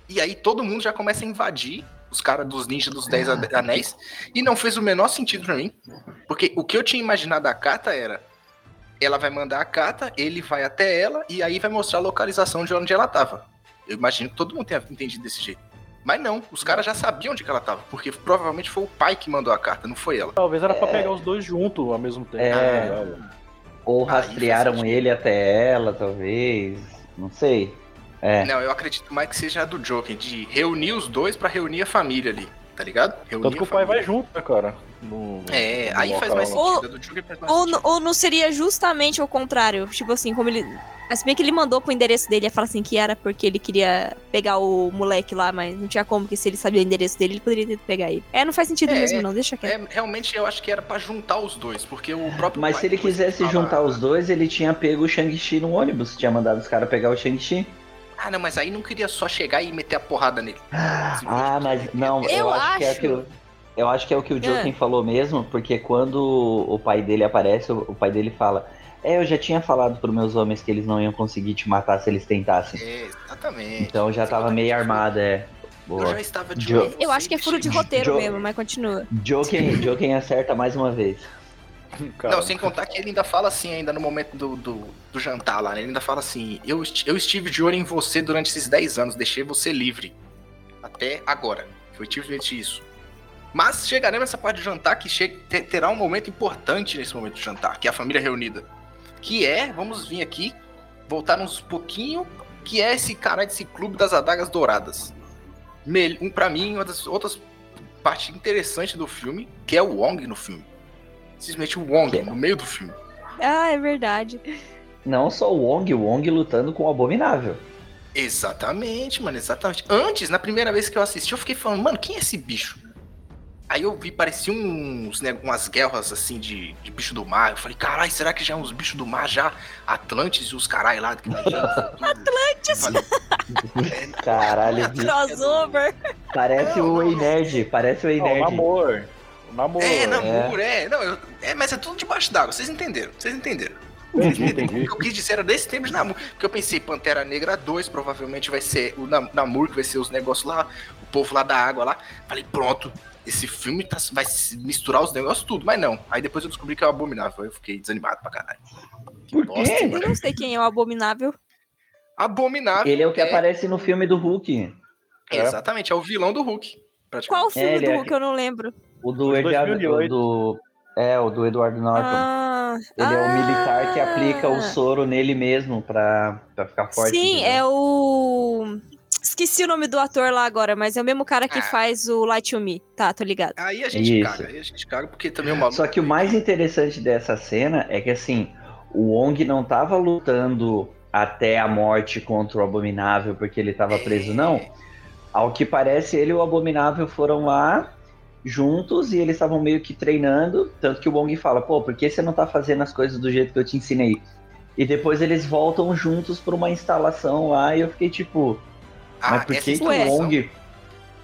E aí todo mundo já começa a invadir os caras dos ninjas dos Dez Anéis. E não fez o menor sentido pra mim. Porque o que eu tinha imaginado da carta era. Ela vai mandar a carta, ele vai até ela e aí vai mostrar a localização de onde ela tava. Eu imagino que todo mundo tenha entendido desse jeito. Mas não, os caras já sabiam onde que ela tava, porque provavelmente foi o pai que mandou a carta, não foi ela. Talvez era pra pegar os dois juntos ao mesmo tempo. É. Ou rastrearam ele até ela, talvez. Não sei. É. Não, eu acredito mais que seja a do Joker, de reunir os dois pra reunir a família ali, tá ligado? Reunir Tanto que o pai vai junto, né, cara? No- É, no aí faz mais. Ou- sentido. Joker faz mais Ou, sentido. ou não seria justamente o contrário? Tipo assim, como ele. Mas bem que ele mandou pro endereço dele e fala assim que era porque ele queria pegar o moleque lá, mas não tinha como, que se ele sabia o endereço dele, ele poderia ter pegar ele. É, não faz sentido É, mesmo, não, deixa quieto. É, realmente eu acho que era pra juntar os dois, porque o próprio Mas pai se ele quisesse fala- juntar os dois, ele tinha pego o Shang-Chi no ônibus. Tinha mandado os caras pegar o Shang-Chi. Ah, não, mas aí não queria só chegar e meter a porrada nele. Ah, mas não, eu, Eu acho, que é acho. que o- eu acho que é o que o É. Joken falou mesmo, porque quando o pai dele aparece, o, o pai dele fala: É, eu já tinha falado pros meus homens que eles não iam conseguir te matar se eles tentassem. É, exatamente. Então já tava meio armada, é. Eu Boa. já estava de Jo- Eu acho que é furo de roteiro Jo- mesmo, mas continua. Joken, Joken acerta mais uma vez. Cara, Não, sem contar que ele ainda fala assim, ainda no momento do, do, do jantar lá, né? Ele ainda fala assim, eu, eu estive de olho em você durante esses 10 anos, deixei você livre. Até agora. Foi simplesmente isso. Mas chegaremos nessa parte do jantar que che- te- terá um momento importante nesse momento do jantar, que é a família reunida. Que é, vamos vir aqui, voltar uns pouquinho, que é esse cara desse clube das adagas douradas. Um, pra mim, uma das outras partes interessantes do filme, que é o Wong no filme. Simplesmente o Wong Que no meio do filme. Ah, é verdade. Não só o Wong, o Wong lutando com o Abominável. Exatamente, mano, exatamente. Antes, na primeira vez que eu assisti, eu fiquei falando, mano, quem é esse bicho? Aí eu vi, parecia uns, né, umas guerras assim de, de bicho do mar. Eu falei, caralho, será que já é uns bichos do mar já? Atlantes e os caralho lá. Atlantes! Caralho, bicho. Crossover. Parece Não, o Ei. Nerd, parece o Ei Nerd. namor. O namor. É, namoro, é. Não, eu- é, mas é tudo debaixo d'água, vocês entenderam, vocês entenderam. Entendi, O entendi. que eu quis dizer era desse tempo de Namor. Porque eu pensei, Pantera Negra 2 provavelmente vai ser o Nam- Namor, que vai ser os negócios lá, o povo lá da água lá. Falei, pronto, esse filme tá- vai se misturar os negócios tudo, mas não. Aí depois eu descobri que é o Abominável, eu fiquei desanimado pra caralho. Que Por bosta, quê? Eu não sei quem é o Abominável. Abominável. Ele é o que aparece no filme do Hulk. Exatamente, é o vilão do Hulk. Qual o filme ele do é Hulk? Eu não lembro. O do Eduardo. 2008. Do, é, o do Eduardo Norton. Ah, Ele é o ah. militar que aplica o soro nele mesmo pra, pra ficar forte. Sim, entendeu? é o. Esqueci o nome do ator lá agora, mas é o mesmo cara que Ah. faz o Light to Me. Tá, tô ligado. Aí a gente Isso. caga, aí a gente caga porque também o maluco. Só que o mais interessante dessa cena é que assim, o Wong não tava lutando até a morte contra o Abominável porque ele tava preso, não. Ao que parece, ele e o Abominável foram lá juntos e eles estavam meio que treinando. Tanto que o Wong fala: pô, por que você não tá fazendo as coisas do jeito que eu te ensinei? E depois eles voltam juntos pra uma instalação lá e eu fiquei tipo, Ah, mas por essa que, que o Wong.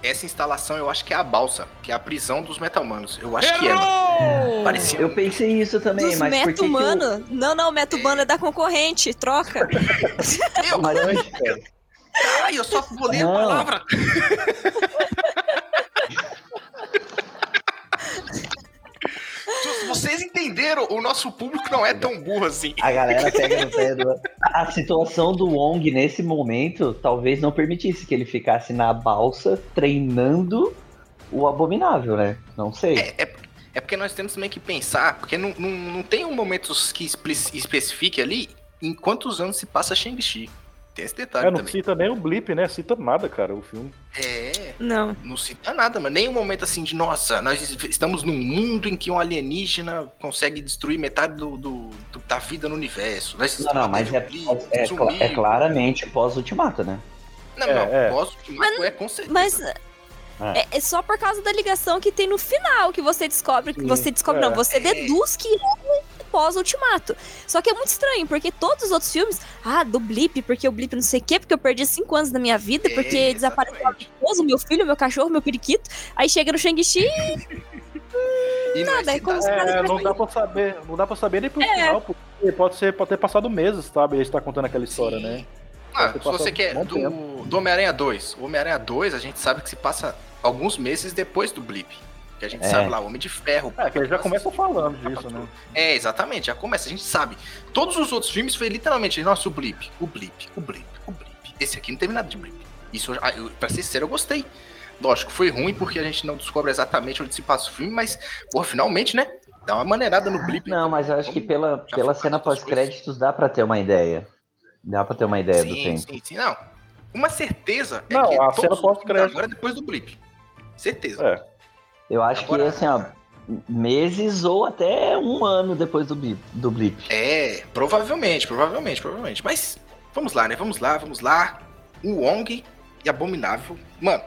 Essa instalação eu acho que é a balsa, que é a prisão dos metahumanos. Eu acho que é. Parecia. Eu pensei isso também, Dos mas por que que o... meta-humano? Não, não, meta-humano é da concorrente. Troca. Eu, Mas- Ai, eu só vou ler a palavra. Vocês entenderam, o nosso público não é tão burro assim. A galera pega no pé do. A situação do Wong nesse momento talvez não permitisse que ele ficasse na balsa treinando o abominável, né? Não sei. É, é, é porque nós temos também que pensar, porque não, não, não tem um momento que espe- especifique ali em quantos anos se passa Shang-Chi. Tem esse detalhe É, não também. cita nem o blip, né? Cita nada, cara, o filme. É, Não. não cita nada, mas nem um momento assim de, nossa, nós estamos num mundo em que um alienígena consegue destruir metade do, do- do- da vida no universo. Nós Não, não, mas é, zumbi, é, cla- é claramente pós-ultimato, né? Não, É, não, é. pós-ultimato é com certeza. Mas É, é só por causa da ligação que tem no final que você descobre que você descobre, é. não, você deduz que é pós-ultimato. Só que é muito estranho, porque todos os outros filmes, ah, do blip, porque o blip não sei o quê, porque eu perdi cinco anos da minha vida, porque É, desapareceu meu esposo, meu filho, meu cachorro, meu periquito. Aí chega no Shang-Chi E Nada, é como se- É, não dá pra saber, não dá pra saber nem pro É. final, porque pode ser, pode ter passado meses, sabe? Ele está contando aquela história, Sim. né? Ah, se você quer um do, do Homem-Aranha 2. O Homem-Aranha 2, a gente sabe que se passa alguns meses depois do blip. Que a gente É. sabe lá, o Homem de Ferro. É, que ele já começa falando disso, né? É, exatamente, já começa, a gente sabe. Todos os outros filmes foi literalmente, nossa, o blip, o blip, o blip, o blip. Esse aqui não teve nada de blip. Isso, ah, eu, pra ser sincero, eu gostei. Lógico, foi ruim porque a gente não descobre exatamente onde se passa o filme, mas, porra, finalmente, né? Dá uma maneirada no blip. Não, mas eu acho que pela, pela cena pós-créditos dá pra ter uma ideia. Dá pra ter uma ideia do sim, tempo. sim, sim, não. Uma certeza é Não, que a todos cena os filmes pós-crédito. agora é depois do blip. Certeza. É. Eu acho Agora- que assim, ó, meses ou até um ano depois do blip. Do blip. É, provavelmente, provavelmente, provavelmente. Mas vamos lá, né? Vamos lá, vamos lá. O Wong e Abominável. Mano,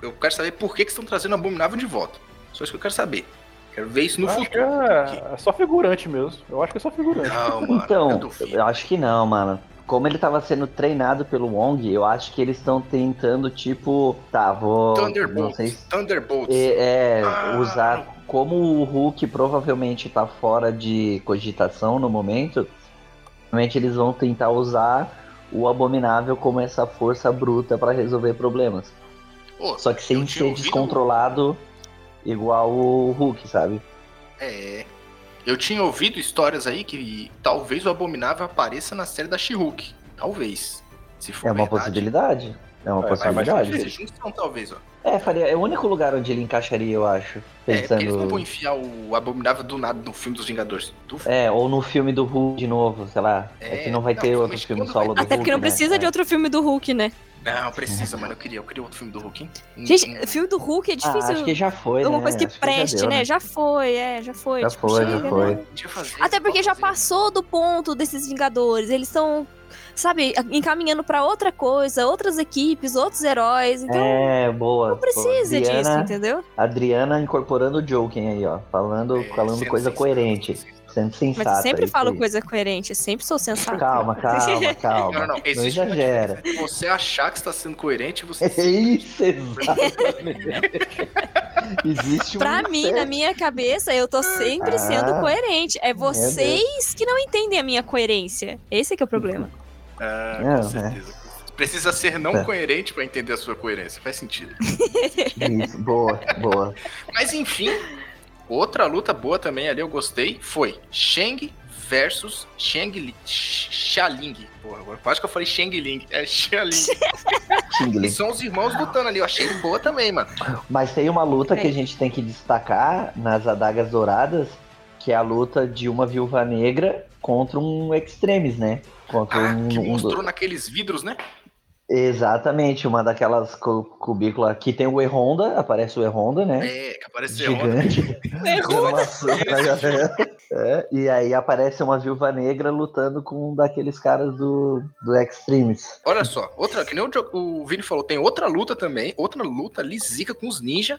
eu quero saber por que, que estão trazendo o Abominável de volta. Só isso que eu quero saber. Quero ver isso no Eu acho que futuro. é, é só figurante mesmo. Eu acho que é só figurante. Não, mano, Então, eu acho que não, mano. Como ele tava sendo treinado pelo Wong, eu acho que eles estão tentando, tipo, tá, vou. Não Thunderbolts. sei se Thunderbolts. É, é, Ah. usar como o Hulk provavelmente tá fora de cogitação no momento, provavelmente eles vão tentar usar o Abominável como essa força bruta pra resolver problemas. Pô, Só que sem ser ouvido- descontrolado igual o Hulk, sabe? É. Eu tinha ouvido histórias aí que talvez o Abominável apareça na série da She-Hulk. Talvez. Se for É uma verdade. possibilidade. É uma É, mas possibilidade. junção, talvez, ó. É, faria, é o único lugar onde ele encaixaria, eu acho. É, porque eles não vão Pensando. enfiar o Abominável do nada no filme dos Vingadores. Tu É, ou no filme do Hulk de novo, sei lá. É, É, que não vai não, ter outro filme solo vai- do Até Hulk. porque não né? precisa É. de outro filme do Hulk, né? Não, precisa, mano. Eu queria, eu queria outro filme do Hulk, hein? Hum, Gente, hum. filme do Hulk é Ah, difícil. acho que já foi, Uma né? coisa que Acho já preste, deu, né? Já foi, é, já foi. Já tipo, foi, já chega, foi. né? Fazer, Até porque já fazer. passou do ponto desses Vingadores. Eles estão, sabe, encaminhando pra outra coisa, outras equipes, outros heróis. Então É, boa. não precisa Pô, disso, Adriana, entendeu? Adriana incorporando o Joking aí, ó. Falando, É, falando coisa coerente. Sendo sensato. Mas eu sempre é isso falo aí. coisa coerente, eu sempre sou sensata. Calma, calma, calma. Não, não, não. Uma exagera. Você achar que está sendo coerente você. É isso, exatamente. Existe Pra um mim, certo- na minha cabeça, eu tô sempre Ah, sendo coerente. É vocês que não entendem a minha coerência. Esse que é o problema. Ah, Não, com certeza. Precisa ser não É. coerente pra entender a sua coerência. Faz sentido. Isso, boa, boa. Mas enfim, outra luta boa também ali, eu gostei, foi Shang versus Shang Li, Xaling. Porra, agora quase que eu falei Shang Ling. É Xaling. E são os irmãos lutando ali. Eu achei boa também, mano. Mas tem uma luta que É. a gente tem que destacar nas adagas douradas, que é a luta de uma viúva negra contra um extremes, né? Contra Ah, um, que um mostrou naqueles vidros, né? Exatamente, uma daquelas cu- cubículas que tem o E-Honda, aparece o E-Honda, né? É, que apareceu ontem. Gigante. dando uma surra na galera. É, e aí aparece uma viúva negra lutando com um daqueles caras do, do Extremes. Olha só, outra, que nem o, o Vini falou, tem outra luta também, outra luta ali, zica com os ninja.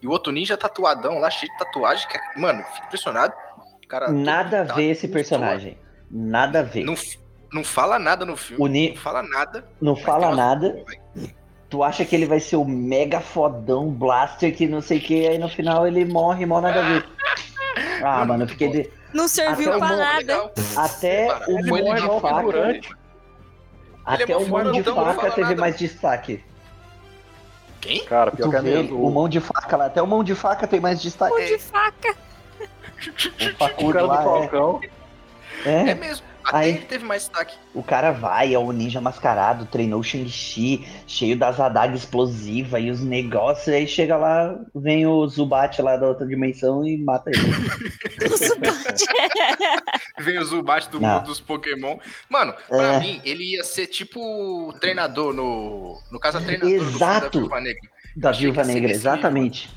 E o outro ninja tatuadão lá, cheio de tatuagem. Que, é- mano, fico impressionado. O Cara, Nada a tá- ver esse personagem. Nada a ver. Não, não fala nada no filme. O Ni- Não fala nada. Não fala nada. Tu acha que ele vai ser o mega fodão blaster que não sei o que, aí no final ele morre, morre nada a ver. Ah, mano, eu fiquei de... Não serviu Até o pra nada. Legal. Até Cara, o morre de faca. Ele Até é o mão de faca teve nada. mais destaque. Quem? Cara, pior Tu que é mesmo. o mão de faca lá, até o mão de faca tem mais destaque. Mão de faca. O O facudo cara do lá, Falcão. é. É é. mesmo. Até Aí- ele teve mais destaque. O cara vai, é o ninja mascarado, treinou o Shang-Chi, cheio das adagas explosivas e os negócios, aí chega lá, vem o Zubat lá da outra dimensão e mata ele. O Zubat. Vem o Zubat do Não. mundo dos Pokémon. Mano, pra É. mim, ele ia ser tipo o treinador no. No caso, a treinador Exato. do da Viúva Negra. Da Viúva que Negra, exatamente.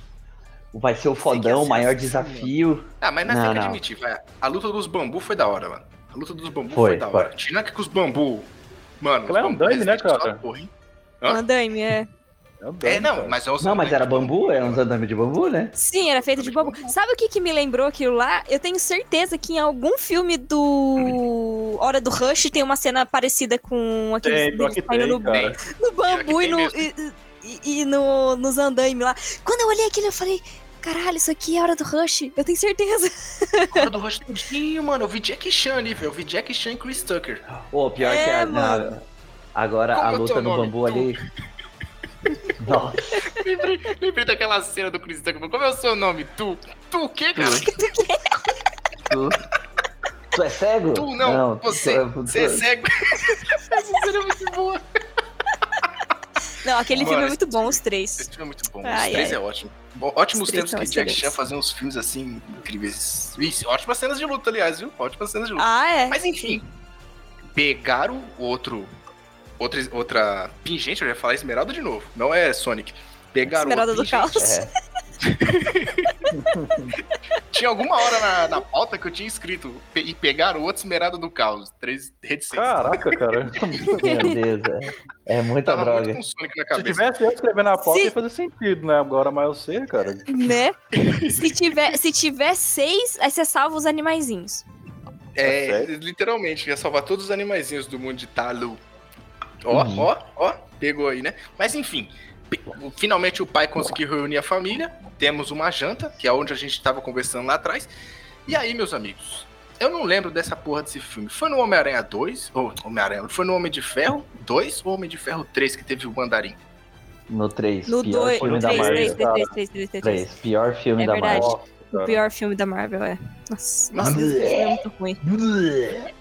Vai ser o que fodão, o maior assim, desafio. Ah, mas nós Não, tem que não. admitir, vai. A luta dos bambu foi da hora, mano. A luta dos bambu Foi, foi, da hora. Tirando que os bambu. Mano, Aquela é um andaime, né, cara? porra, hein? Hã? Um andaime, é. É, não, mas é os Não, mas era bambu? É uns andames de bambu, né? Sim, era feito de bambu. Sabe o que, que me lembrou aquilo lá? Eu tenho certeza que em algum filme do Hora do Rush tem uma cena parecida com aquele no, no bambu e, no, e, e- e no, nos andaimes lá. Quando eu olhei aquilo, eu falei, caralho, isso aqui é Hora do Rush. Eu tenho certeza. Hora do Rush todinho, mano. Eu vi Jack Chan ali, velho. Eu vi Jack Chan e Chris Tucker. Pô, pior É, que a, na- agora Como a é luta no nome? bambu ali. Nossa, Lembrei, lembrei daquela cena do Chris Tucker. Como é o seu nome? Tu? Tu o quê, cara? tu. Tu é cego? Tu não, você. tu- Você é tu- cego. Essa cena é muito boa. Não, aquele Mano, filme é muito bom, os três. Esse filme é muito bom. Ai, Os três ai. é ótimo. Ótimos tempos que Jack. Chan fazia uns filmes assim incríveis. Isso, ótimas cenas de luta, aliás, viu? Ótimas cenas de luta. Ah, é. Mas enfim, pegaram outro. Outra, outra pingente, eu ia falar Esmeralda de novo. Não é Sonic. Pegaram Esmeralda do Caos. É. Tinha alguma hora na, na pauta que eu tinha escrito. pe- E pegaram outro Esmeralda do Caos. Três reticências. Caraca, cara. Meu Deus, é, é muita Tava muito droga. na Se tivesse eu escrevendo na pauta, Se- ia fazer sentido, né? Agora, mas eu sei, cara. Né? Se tiver, se tiver seis, aí você salva os animaizinhos. É, sério? literalmente, ia salvar todos os animaizinhos do mundo de Talu. Ó, Uhum. ó, ó, pegou aí, né? Mas enfim, finalmente o pai conseguiu reunir a família. Temos uma janta, que é onde a gente estava conversando lá atrás. E aí, meus amigos, eu não lembro dessa porra desse filme. Foi no Homem-Aranha 2, ou Homem-Aranha, foi no Homem de Ferro 2 ou Homem de Ferro 3 que teve o mandarim? No 3, No pior 2, filme no da três, Marvel. três, Marvel. três, três, três, três, três. 3, pior filme É da verdade. Marvel. O pior filme da Marvel, é. Nossa, Nossa. Deus, é muito ruim. Né?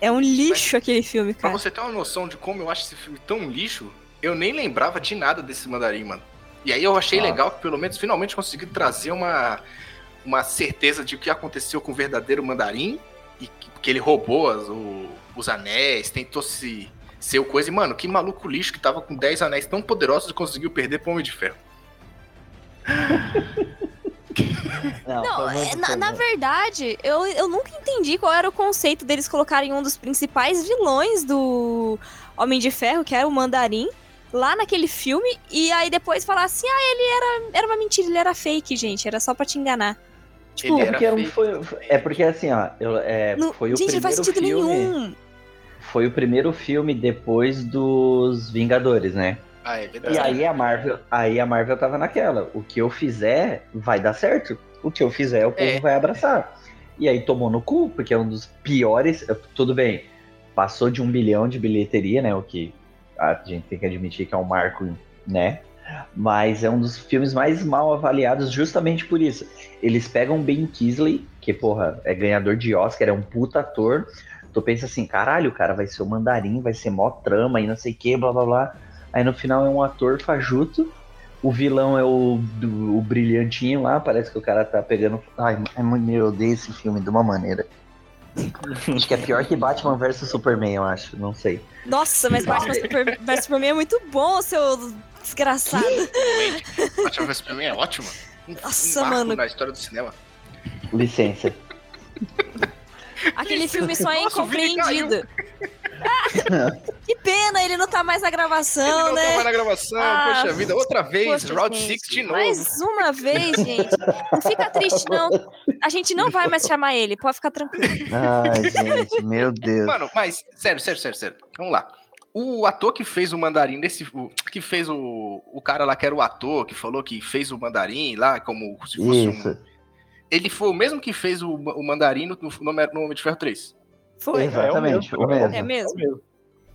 É um lixo aquele filme, Pra cara. você ter uma noção de como eu acho esse filme tão lixo, eu nem lembrava de nada desse mandarim, mano. E aí eu achei Nossa. legal que pelo menos finalmente consegui trazer uma, uma certeza de o que aconteceu com o verdadeiro mandarim e que, que ele roubou as- o- os anéis, tentou se ser o coisa. E, mano, que maluco lixo que tava com 10 anéis tão poderosos e conseguiu perder pro Homem de Ferro. Não, Não, é, na, na verdade, eu, eu nunca entendi qual era o conceito deles colocarem um dos principais vilões do Homem de Ferro, que era o Mandarim, lá naquele filme, e aí depois falar assim, ah, ele era, era uma mentira, ele era fake, gente, era só pra te enganar. Tipo, É era porque, era um- foi, é porque assim, ó, eu- é, não- foi o gente, não faz primeiro sentido filme. nenhum. Foi o primeiro filme depois dos Vingadores, né? Ah, é verdade. E aí a Marvel, aí a Marvel tava naquela. O que eu fizer vai dar certo. O que eu fizer, o povo É. vai abraçar. E aí tomou no cu, porque é um dos piores. Tudo bem, passou de um bilhão de bilheteria, né? O que a gente tem que admitir que é um marco, né? Mas é um dos filmes mais mal avaliados justamente por isso. Eles pegam Ben Kisley, que, porra, é ganhador de Oscar, é um puta ator. Tu pensa assim, caralho, o cara vai ser o mandarim, vai ser mó trama e não sei o que, blá blá blá. Aí no final é um ator fajuto. O vilão é o, do- o brilhantinho lá, parece que o cara tá pegando. Ai, eu odeio esse filme de uma maneira. Acho que é pior que Batman vs Superman, eu acho, não sei. Nossa, mas Batman Super, vs Superman é muito bom, seu desgraçado. Batman vs Superman é ótimo. Um, Nossa, um mano. na história do cinema. Licença. Aquele filme só é Nossa, incompreendido. Que pena, ele não tá mais na Ele gravação, não tá né? mais na gravação, Ah, poxa vida, outra vez, Poxa, gente, 6 de novo. Mais uma vez, gente. Não fica triste, não. A gente não vai mais chamar ele, pode ficar tranquilo. Ai, gente, meu Deus. Mano, mas, sério, sério, sério, sério. Vamos lá. O ator que fez o mandarim nesse. que fez o. O cara lá que era o ator, que falou que fez o mandarim lá, como se fosse Isso. um. Ele foi o mesmo que fez o, o mandarim no, no, no Homem de Ferro 3. Foi. Exatamente, É o mesmo. É mesmo?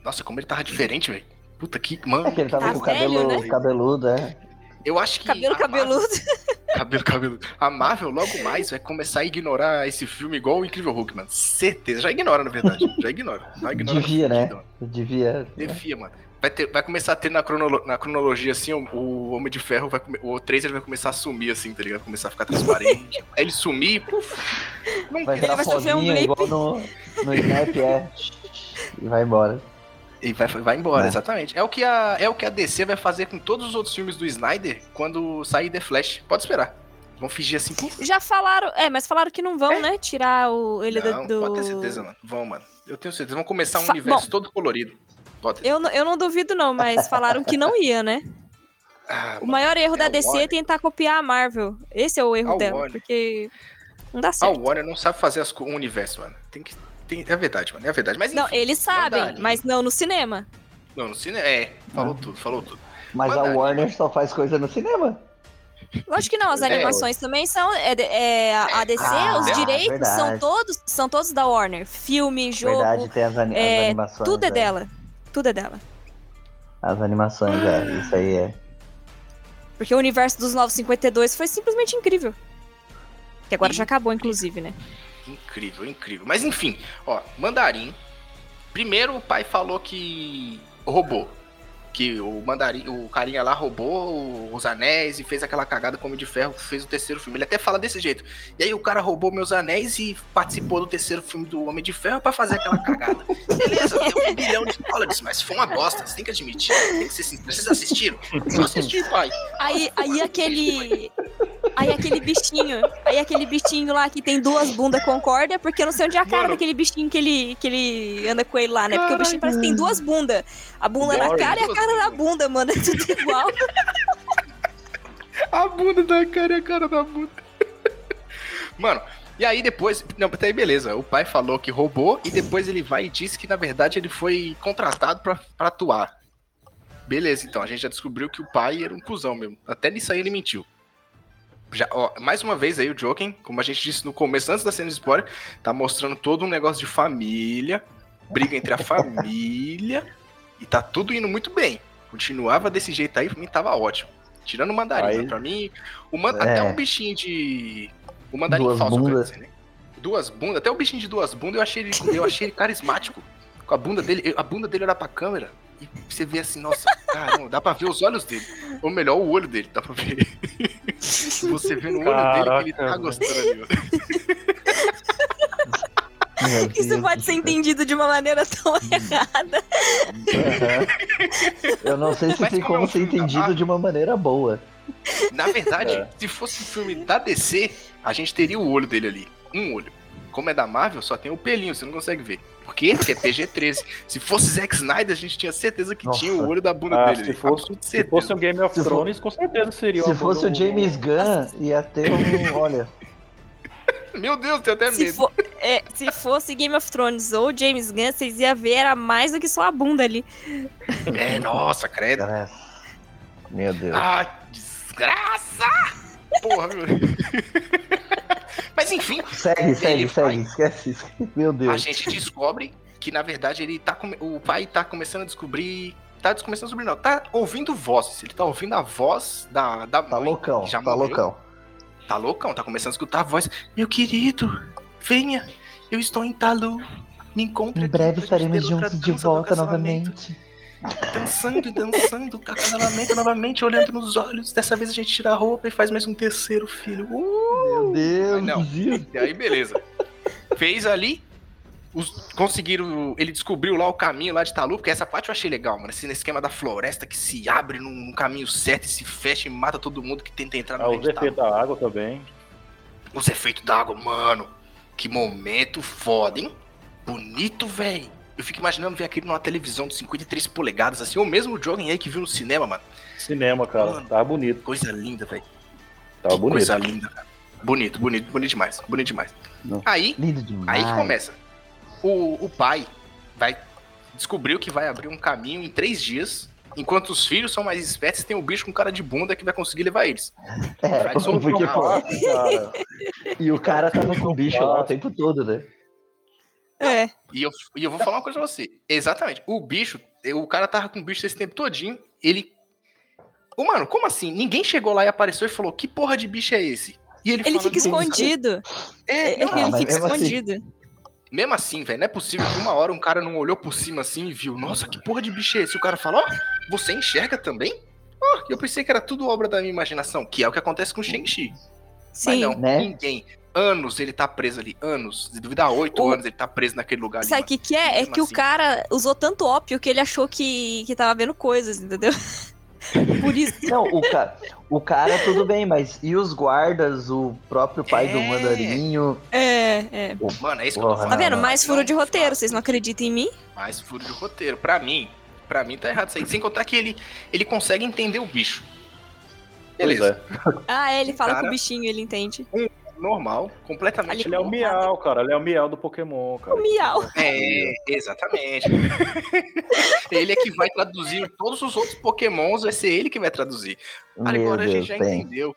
Nossa, como ele tava diferente, velho. Puta que. Mano, É que ele tava Tá com o cabelo né? cabeludo, é. eu acho que. Cabelo a Marvel- cabeludo. Cabelo cabeludo. A Marvel logo mais vai começar a ignorar esse filme igual o Incrível Hulk, mano. Certeza. Já ignora, na verdade. Já ignora. Já ignora Devia, né? Devia. Devia, mano. Vai, ter, vai começar a ter na, cronolo- na cronologia, assim, o, o Homem de Ferro vai O 3 ele vai começar a sumir, assim, tá ligado? Começar a ficar transparente. Aí ele sumir, puf, Vai virar vai sofrer um blip. igual no, no Snap, é. E vai embora. E vai, vai embora, É. exatamente. É o, que a, é o que a DC vai fazer com todos os outros filmes do Snyder quando sair The Flash. Pode esperar. Vão fingir assim, puf. Já falaram, é, mas falaram que não vão, né? Tirar o, ele Não, do. pode ter certeza, mano. Vão, mano. Eu tenho certeza. Vão começar um Fa- universo todo colorido. Pode. Eu, não- eu não duvido, não, mas falaram que não ia, né? Ah, O mano, maior erro é da DC é Warner. tentar copiar a Marvel. Esse é o erro A dela, Warner. porque não dá A certo. Warner não sabe fazer as o universo, mano. Tem que. Tem, é verdade, mano. É verdade. Mas Não, enfim, eles sabem, mas não no cinema. não, no cinema. É, falou Ah. tudo, falou tudo. Mas a. Warner só faz coisa no cinema. Lógico que não, as É. animações também são. É, é, a a DC, Ah, os direitos são verdade. todos, são todos da Warner. Filme, jogo, Verdade, tem as, ani- as é, animações. tudo é é. dela. Tudo é dela. As animações, é. Isso aí é. Porque o universo dos 952 foi simplesmente incrível. Que agora já acabou, inclusive, né? Incrível, incrível. Mas enfim, ó, Mandarim. Primeiro o pai falou que roubou. Que o Mandarim, o carinha lá roubou os anéis e fez aquela cagada como de ferro, fez o terceiro filme. Ele até fala desse jeito. E aí o cara roubou meus anéis e participou do terceiro filme do Homem de Ferro pra fazer aquela cagada. Beleza, deu um bilhão de dólares, mas foi uma bosta, você tem que admitir. Tem que ser sincero. Vocês assistiram? Eu assisti, pai. Aí, aí aquele. Aí aquele bichinho. Aí aquele bichinho lá que tem duas bundas concorda, porque eu não sei onde é a cara Mano. daquele bichinho que ele, que ele anda com ele lá, né? Porque o bichinho parece que tem duas bundas. A bunda na Boring. cara e a cara na bunda, mano. É tudo igual. A bunda da cara e a cara da bunda. Mano, e aí depois. Não, até aí beleza. O pai falou que roubou e depois ele vai e disse que na verdade ele foi contratado pra, pra atuar. Beleza, então a gente já descobriu que o pai era um cuzão mesmo. Até nisso aí ele mentiu. Já, ó, mais uma vez aí o Joken, como a gente disse no começo, antes da cena de spoiler, tá mostrando todo um negócio de família, briga entre a família, e tá tudo indo muito bem. Continuava desse jeito aí, pra mim tava ótimo. Tirando o mandarim, Aí- né? pra mim, o man- É. até um bichinho de. O mandarim Duas falso, bundas. dizer, né? Duas bundas, até o bichinho de duas bundas eu achei ele, eu achei ele carismático. Com a bunda dele, a bunda dele era pra câmera. E você vê assim, nossa, caramba, dá pra ver os olhos dele. Ou melhor, o olho dele, dá pra ver. Você vê no olho dele que ele tá gostando Isso Deus pode ser entendido de uma maneira tão errada. Aham. Eu não sei se Mas tem como é como um ser filme entendido de uma maneira boa. Na verdade, É. se fosse um filme da DC, a gente teria o olho dele ali. Um olho. Como é da Marvel, só tem o pelinho, você não consegue ver. Porque é PG-13. Se fosse Zack Snyder, a gente tinha certeza que Nossa. tinha o olho da bunda Ah, dele. se fosse, se fosse um Game of Se for- Thrones, com certeza seria Se fosse o James Gunn, ia ter um. Olha. Meu Deus, tenho até Se, medo. for- é, se fosse Game of Thrones ou James Gunn, vocês iam ver, era mais do que só a bunda ali. É, nossa, credo. Meu Deus. Ah, desgraça! Porra, meu. Mas enfim, segue, segue, segue. Esquece isso. Meu a Deus. gente descobre que, na verdade, ele tá. come- O pai tá começando a descobrir. Tá começando a descobrir, não. Tá ouvindo vozes. Ele tá ouvindo a voz da, da Tá mãe, loucão, já tá morreu. loucão. Tá loucão, tá começando a escutar a voz. Meu querido, venha. Eu estou em Talu. Me encontre Em breve estaremos juntos de volta novamente. Dançando e dançando, com acasalamento novamente, olhando nos olhos. Dessa vez a gente tira a roupa e faz mais um terceiro filho. Uh! Meu Deus, não. Deus. E aí, beleza. Fez ali. Os, conseguiram. Ele descobriu lá o caminho lá de Talu, porque essa parte eu achei legal, mano. Esse esquema da floresta que se abre num, num caminho certo e se fecha e mata todo mundo que tenta entrar no Ah, meio os efeitos da água também. Os efeitos da água, mano. Que momento foda, hein? Bonito, velho. Eu fico imaginando ver aquilo numa televisão de 53 polegadas, assim, ou mesmo o Jogging aí que viu no cinema, mano. Cinema, cara. Mano. Tava bonito. Coisa linda, velho. Tava Que bonito. Coisa linda, cara. Bonito, bonito, bonito demais. Bonito demais. Não. Aí, Lindo aí demais. que começa. O, o pai vai descobriu que vai abrir um caminho em três dias, enquanto os filhos são mais espertos, tem o bicho com cara de bunda que vai conseguir levar eles. É, porque, um pô, cara. e o cara tava com o bicho lá o tempo todo, né? É. E eu, e eu vou falar uma coisa pra você. Exatamente. O bicho, o cara tava com o bicho esse tempo todinho, ele. Ô, mano, como assim? Ninguém chegou lá e apareceu e falou: que porra de bicho é esse? E ele, Ele fica "Não, escondido. É, Ele, não, Ah, ele mas fica assim- escondido. Mesmo assim, velho, não é possível que uma hora um cara não olhou por cima assim e viu, nossa, que porra de bicho é esse? O cara falou, ó, você enxerga também? Ó, eu pensei que era tudo obra da minha imaginação, que é o que acontece com o Shang-Chi. Mas Sim. não, Né? ninguém. Anos ele tá preso ali, anos. Se duvidar, oito O- anos ele tá preso naquele lugar ali. Sabe o que, que é? É que assim. o cara usou tanto ópio que ele achou que, que tava vendo coisas, entendeu? Por isso. Não, o, ca... o cara tudo bem, mas e os guardas, o próprio pai do É. mandarinho? É, é. Mano, é isso que eu tô falando. Tá vendo? Mais furo de roteiro. Vocês não acreditam em mim? Mais furo de roteiro. Pra mim, pra mim tá errado isso aí. Sem contar que ele, ele consegue entender o bicho. Beleza. Ah, é, ele fala Cara- com o bichinho, ele entende. Normal, completamente Ele é o. Miau, cara. Ele é o Miau do Pokémon, cara. O miau. É, exatamente. ele é que vai traduzir todos os outros pokémons, vai ser ele que vai traduzir. Meu Agora a Deus, gente já tem. entendeu.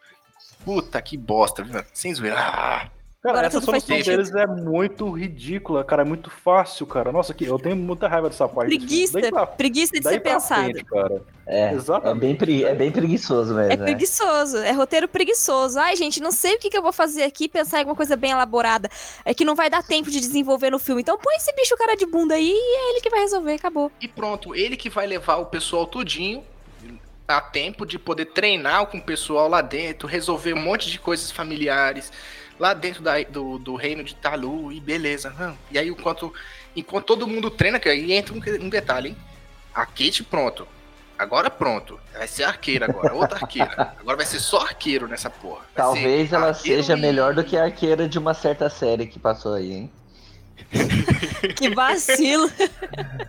Puta que bosta, viu? Sem zoeira. Ah, Cara, Agora essa solução deles é muito ridícula, cara. É muito fácil, cara. Nossa, que eu tenho muita raiva dessa parte. desse Preguiça, pra, preguiça de ser pensado. frente, cara. É, é Exatamente. bem, pregui- é bem preguiçoso mesmo. É né? preguiçoso, é roteiro preguiçoso. Ai, gente, não sei o que, que eu vou fazer aqui, pensar em alguma coisa bem elaborada. É que não vai dar tempo de desenvolver no filme. Então põe esse bicho cara de bunda aí e é ele que vai resolver, acabou. E pronto, ele que vai levar o pessoal tudinho a tempo de poder treinar com o pessoal lá dentro, resolver um monte de coisas familiares lá dentro da- do, do reino de Talu e beleza. Não. E aí, enquanto, enquanto todo mundo treina, que aí entra um, um detalhe, hein? A Kate, pronto. Agora pronto. Vai ser arqueira agora, outra arqueira. Agora vai ser só arqueiro nessa porra. Vai Talvez ela seja e- melhor do que a arqueira de uma certa série que passou aí, hein? Que vacilo.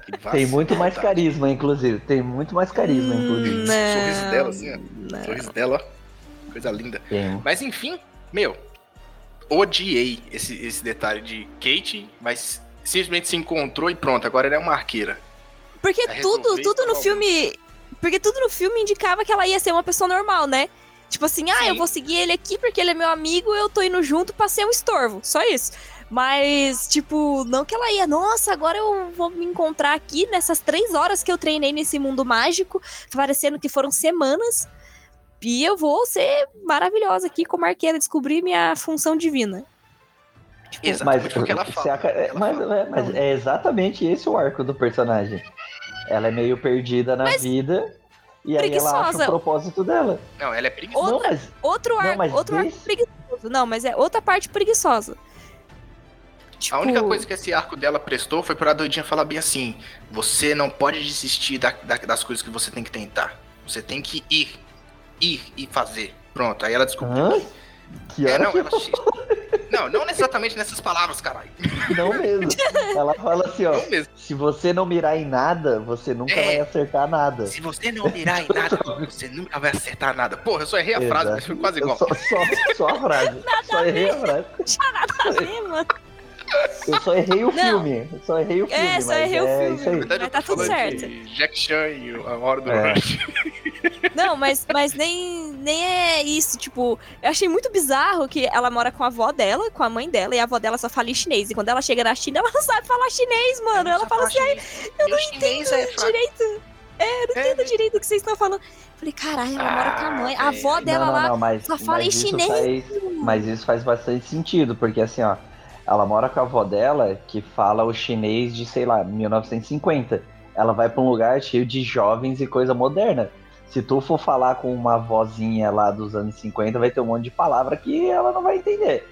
Que Tem vacilo, muito mais tá? carisma, inclusive. Tem muito mais carisma, inclusive. O sorriso dela, assim, ó. não. Sorriso dela, ó. Coisa linda. Tem. Mas enfim, meu, odiei esse, esse detalhe de Kate, mas simplesmente se encontrou e pronto, agora ela é uma arqueira. Porque Vai tudo, tudo no filme. Porque tudo no filme indicava que ela ia ser uma pessoa normal, né? Tipo assim, ah, Sim. eu vou seguir ele aqui porque ele é meu amigo, eu tô indo junto pra ser um estorvo. Só isso. Mas, tipo, não que ela ia, nossa, agora eu vou me encontrar aqui nessas três horas que eu treinei nesse mundo mágico, parecendo que foram semanas. E eu vou ser maravilhosa aqui como arqueira, descobrir minha função divina. Exatamente o que ela fala. aca- é, Ela mas, fala. é, mas é exatamente esse o arco do personagem. Ela é meio perdida na Mas vida e aí ela acha preguiçosa. o propósito dela. Não, ela é preguiçosa. Não, mas Outro Não, arco, mas outro arco desse- preguiçoso. Não, mas é outra parte preguiçosa. A única Tipo, coisa que esse arco dela prestou foi pra doidinha falar bem assim: você não pode desistir da- da- das coisas que você tem que tentar. Você tem que ir. Ir e fazer. Pronto, aí ela descobriu. Hã? que É, não, que ela... não, não exatamente nessas palavras, caralho. não mesmo. Ela fala assim, ó. Não mesmo. Se você não mirar em nada, você nunca É. vai acertar nada. Se você não mirar em nada, você nunca vai acertar nada. Porra, eu só errei a frase, mas foi quase igual. Só, só, só a frase. só errei a frase. Tá vendo, mano? Eu só errei o Não. filme. Eu só errei o filme. É, só errei o é filme. Isso aí. Na verdade, Mas eu tá tô tudo certo. de Jack Chan e a hora do É. Rush. Não, mas, mas nem, nem é isso. Tipo, eu achei muito bizarro que ela mora com a avó dela, com a mãe dela, e a avó dela só fala em chinês. E quando ela chega na China, ela não sabe falar chinês, mano. Ela fala assim, ai, eu não entendo é direito. É, eu não É, entendo direito o que vocês estão falando. Falei, caralho, ela mora com a Ah, mãe. A avó velho. dela não, não, lá não, mas, só fala mas em chinês. Faz, mas isso faz bastante sentido, porque assim, ó, ela mora com a avó dela, que fala o chinês de, sei lá, 1950. Ela vai pra um lugar cheio de jovens e coisa moderna. Se tu for falar com uma vozinha lá dos anos 50, vai ter um monte de palavra que ela não vai entender.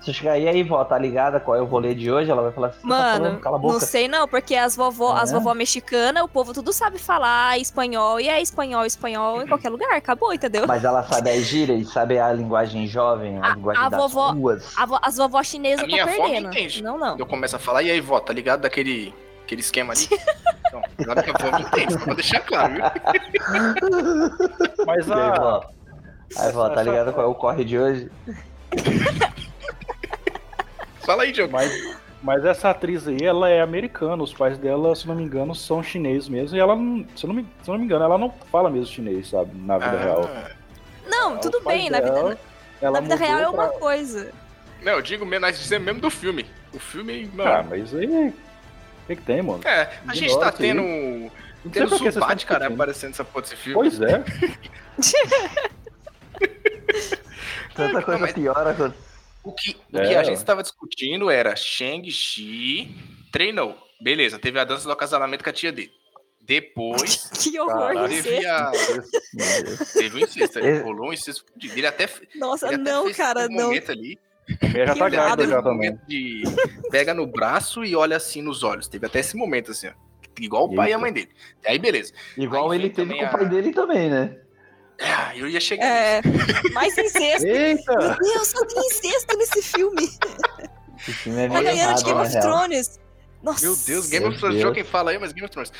Se eu chegar aí, aí, vó, tá ligada qual é o rolê de hoje? Ela vai falar assim, "Você tá Mano, falando, cala a não sei não, porque as vovó, as É. vovó mexicana, o povo tudo sabe falar espanhol, e é espanhol, espanhol em qualquer lugar, acabou, entendeu? Mas ela sabe as gírias, sabe a linguagem jovem, a, A- linguagem a das vovó- ruas. A vo- as vovó chinesas A tá perdendo. entende. Não, não. Eu começo a falar, e aí, vó, tá ligado daquele aquele esquema ali? Então, a minha avó me entende, pra deixar claro, viu? Mas E aí, a. vó? Aí, vó, tá ligado qual é o corre de hoje? Fala aí, Diogo. Mas, mas essa atriz aí, ela é americana. Os pais dela, se não me engano, são chineses mesmo. E ela, não- se eu não me, se não me engano, ela não fala mesmo chinês, sabe? Na vida real. Ah, Não, Os tudo bem, na vida, dela, ela na vida real é uma pra- coisa. Não, eu digo mesmo, nós dizemos mesmo do filme. O filme, Ah, mano. mas aí. O que, que tem, mano? É, a gente tá isso aí. tendo. Não Tendo Zubat, cara, discutindo. aparecendo essa porra desse filme. Pois é. Tanta Não, coisa mas- piora. quando- O que, o que a gente estava discutindo era Shang-Chi treinou. Beleza, teve a dança do acasalamento com a tia dele. Depois Que horror teve, a, teve o incesto. Esse- Rolou um incesto fudido. Ele até, ele Nossa, até não, fez cara, aquele não. momento ali. Minha já tá grávida já um também. momento de pega no braço e olha assim nos olhos. Teve até esse momento assim, ó. Igual o pai e a Eita. mãe dele. Aí beleza. Igual Aí ele teve com o pai a- dele também, né? Ah, eu ia chegar É, mais incesto. Eita! Meu Deus, só tem incesto nesse filme. Esse filme é Tá ganhando de Game of real. Thrones. Nossa. Meu Deus, Game Meu of Thrones, Deus. quem fala aí, mas Game of Thrones.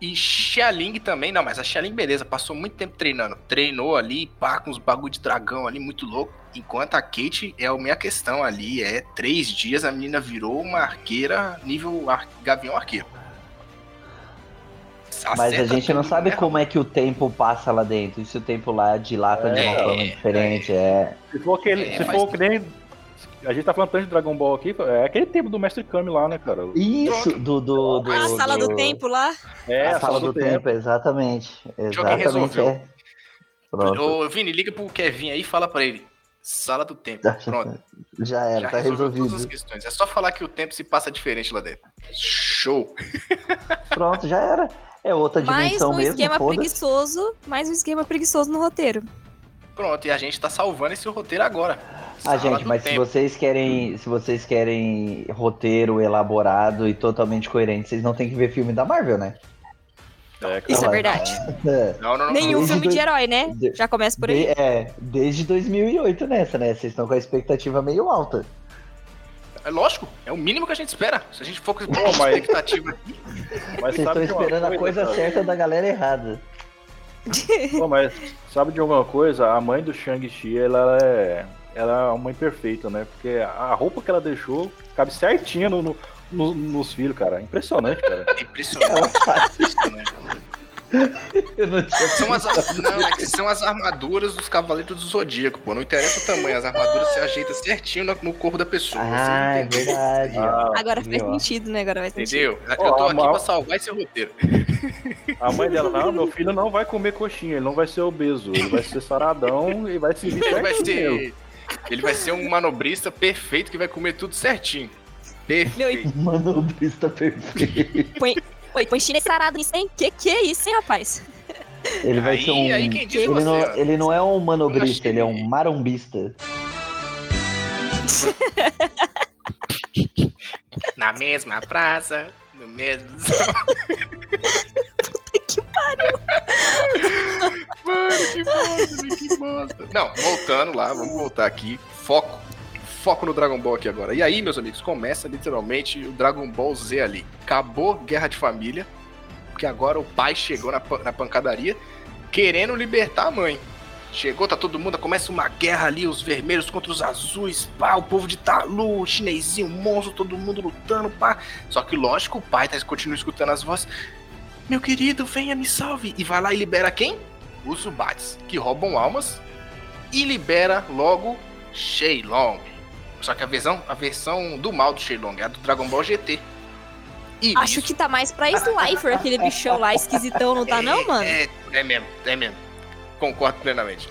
E Xialing também, não, mas a Xialing, beleza, passou muito tempo treinando. Treinou ali, pá, com uns bagulho de dragão ali, muito louco. Enquanto a Kate é a minha questão ali, é três dias a menina virou uma arqueira nível ar... Gavião Arqueiro. Mas a gente não tudo, sabe como é que o tempo passa lá dentro. E se o tempo lá dilata de uma É, forma diferente, é. Se for aquele. É, se for que nem. A gente tá falando tanto de Dragon Ball aqui, é aquele tempo do Mestre Kami lá, né, cara? Isso, do. do, do a sala do tempo lá. É, a sala do tempo, exatamente. Exatamente. resolveu. É. Pronto. Ô, Vini, liga pro Kevin aí e fala pra ele. Sala do tempo. Pronto. Já era, Já tá resolveu todas as resolvido. questões. É só falar que o tempo se passa diferente lá dentro. Show! Pronto, já era. É outra Mais dimensão um mesmo, esquema preguiçoso. Mais um esquema preguiçoso no roteiro. Pronto, e a gente tá salvando esse roteiro agora. Ah, Sala gente, mas se tempo. vocês querem, se vocês querem roteiro elaborado e totalmente coerente, vocês não tem que ver filme da Marvel, né? É, Isso é verdade. Não, não, não. Nenhum Desde filme de dois- herói, né? de- Já começa por aí. de- é, desde 2008 nessa, né? Vocês estão com a expectativa meio alta. É lógico, é o mínimo que a gente espera. Se a gente for com Pô, mas- expectativa aqui. Mas Vocês estão uma esperando a coisa cara? certa da galera errada. Pô, mas sabe de alguma coisa? A mãe do Shang-Chi, ela é. Ela é uma mãe perfeita, né? Porque a roupa que ela deixou cabe certinha no, no- no- nos filhos, cara. Impressionante, cara. É impressionante. impressionante. São as, não, é que são as armaduras dos Cavaleiros do Zodíaco, pô. Não interessa o tamanho, as armaduras se ajeitam certinho no, no corpo da pessoa. Ah, é verdade. Ah, Agora faz ó. sentido, né? Agora vai sentido. Entendeu? Eu tô aqui mal- pra salvar esse roteiro. A mãe dela, não, meu filho não vai comer coxinha, ele não vai ser obeso, ele vai ser saradão e vai se Ele vai ser. Ele vai ser um manobrista perfeito que vai comer tudo certinho. Perfeito. Manobrista perfeito. Põe, põe, põe chinês sarado nisso, hein? Que que é isso, hein, rapaz? Ele vai Aí, ser um. aí quem diz é ele, você, não, ó. ele não é um manobrista, achei- ele é um marombista. Na mesma praça, no mesmo. Que pariu. Mano, que bosta, que bosta. Não, voltando lá, vamos voltar aqui. Foco. Foco no Dragon Ball aqui agora. E aí, meus amigos, começa literalmente o Dragon Ball Z ali. Acabou Guerra de Família, porque agora o pai chegou na, na pancadaria querendo libertar a mãe. Chegou, tá todo mundo, começa uma guerra ali, os vermelhos contra os azuis, pá, o povo de Talu, o chinesinho, o monstro, todo mundo lutando, pá. Só que lógico, o pai tá, continua escutando as vozes. Meu querido, venha, me salve. E vai lá e libera quem? Os Zubats, que roubam almas e libera logo Shenlong. Só que a versão, a versão do mal do Shenlong é a do Dragon Ball GT. E Acho isso que tá mais pra Slifer, aquele bichão lá esquisitão, não tá não, mano? É, é mesmo, é mesmo. Concordo plenamente.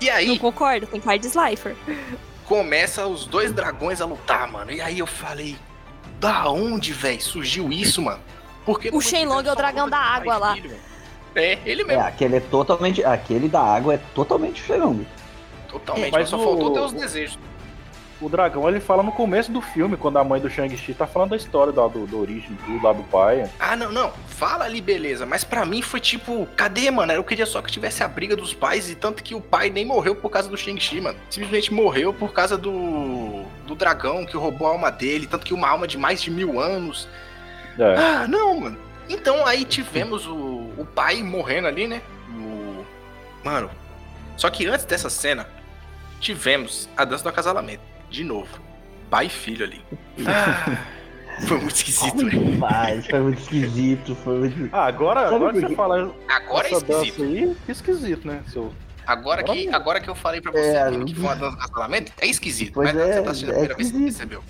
E Não aí concordo, tem cara de Slifer. começa os dois dragões a lutar, mano. E aí eu falei, da onde, velho, surgiu isso, mano? Porque O Shenlong é o dragão da água lá. É, ele É, mesmo. aquele é totalmente. Aquele da água é totalmente diferente. Totalmente. Mas Mas só o- faltou ter os desejos. O dragão, ele fala no começo do filme, quando a mãe do Shang-Chi tá falando da história da, do, da origem do lá do pai. Ah, não, não. Fala ali, beleza. Mas pra mim foi tipo, cadê, mano? Eu queria só que tivesse a briga dos pais. E tanto que o pai nem morreu por causa do Shang-Chi, mano. Simplesmente morreu por causa do. do dragão que roubou a alma dele. Tanto que uma alma de mais de mil anos. É. Ah, não, mano. Então aí tivemos o, o pai morrendo ali, né? O... Mano. Só que antes dessa cena, tivemos a dança do acasalamento. De novo. Pai e filho ali. Ah, foi muito esquisito. Mas foi muito esquisito. Foi muito... Ah, agora, Sabe agora que você fala Agora é esquisito. aí, que esquisito, né? Seu... Agora que, Agora- agora que eu falei pra você, É, que foi uma dança do acasalamento, é esquisito. Pois mas é, você tá assistindo a é primeira vez, você não esquisito. percebeu.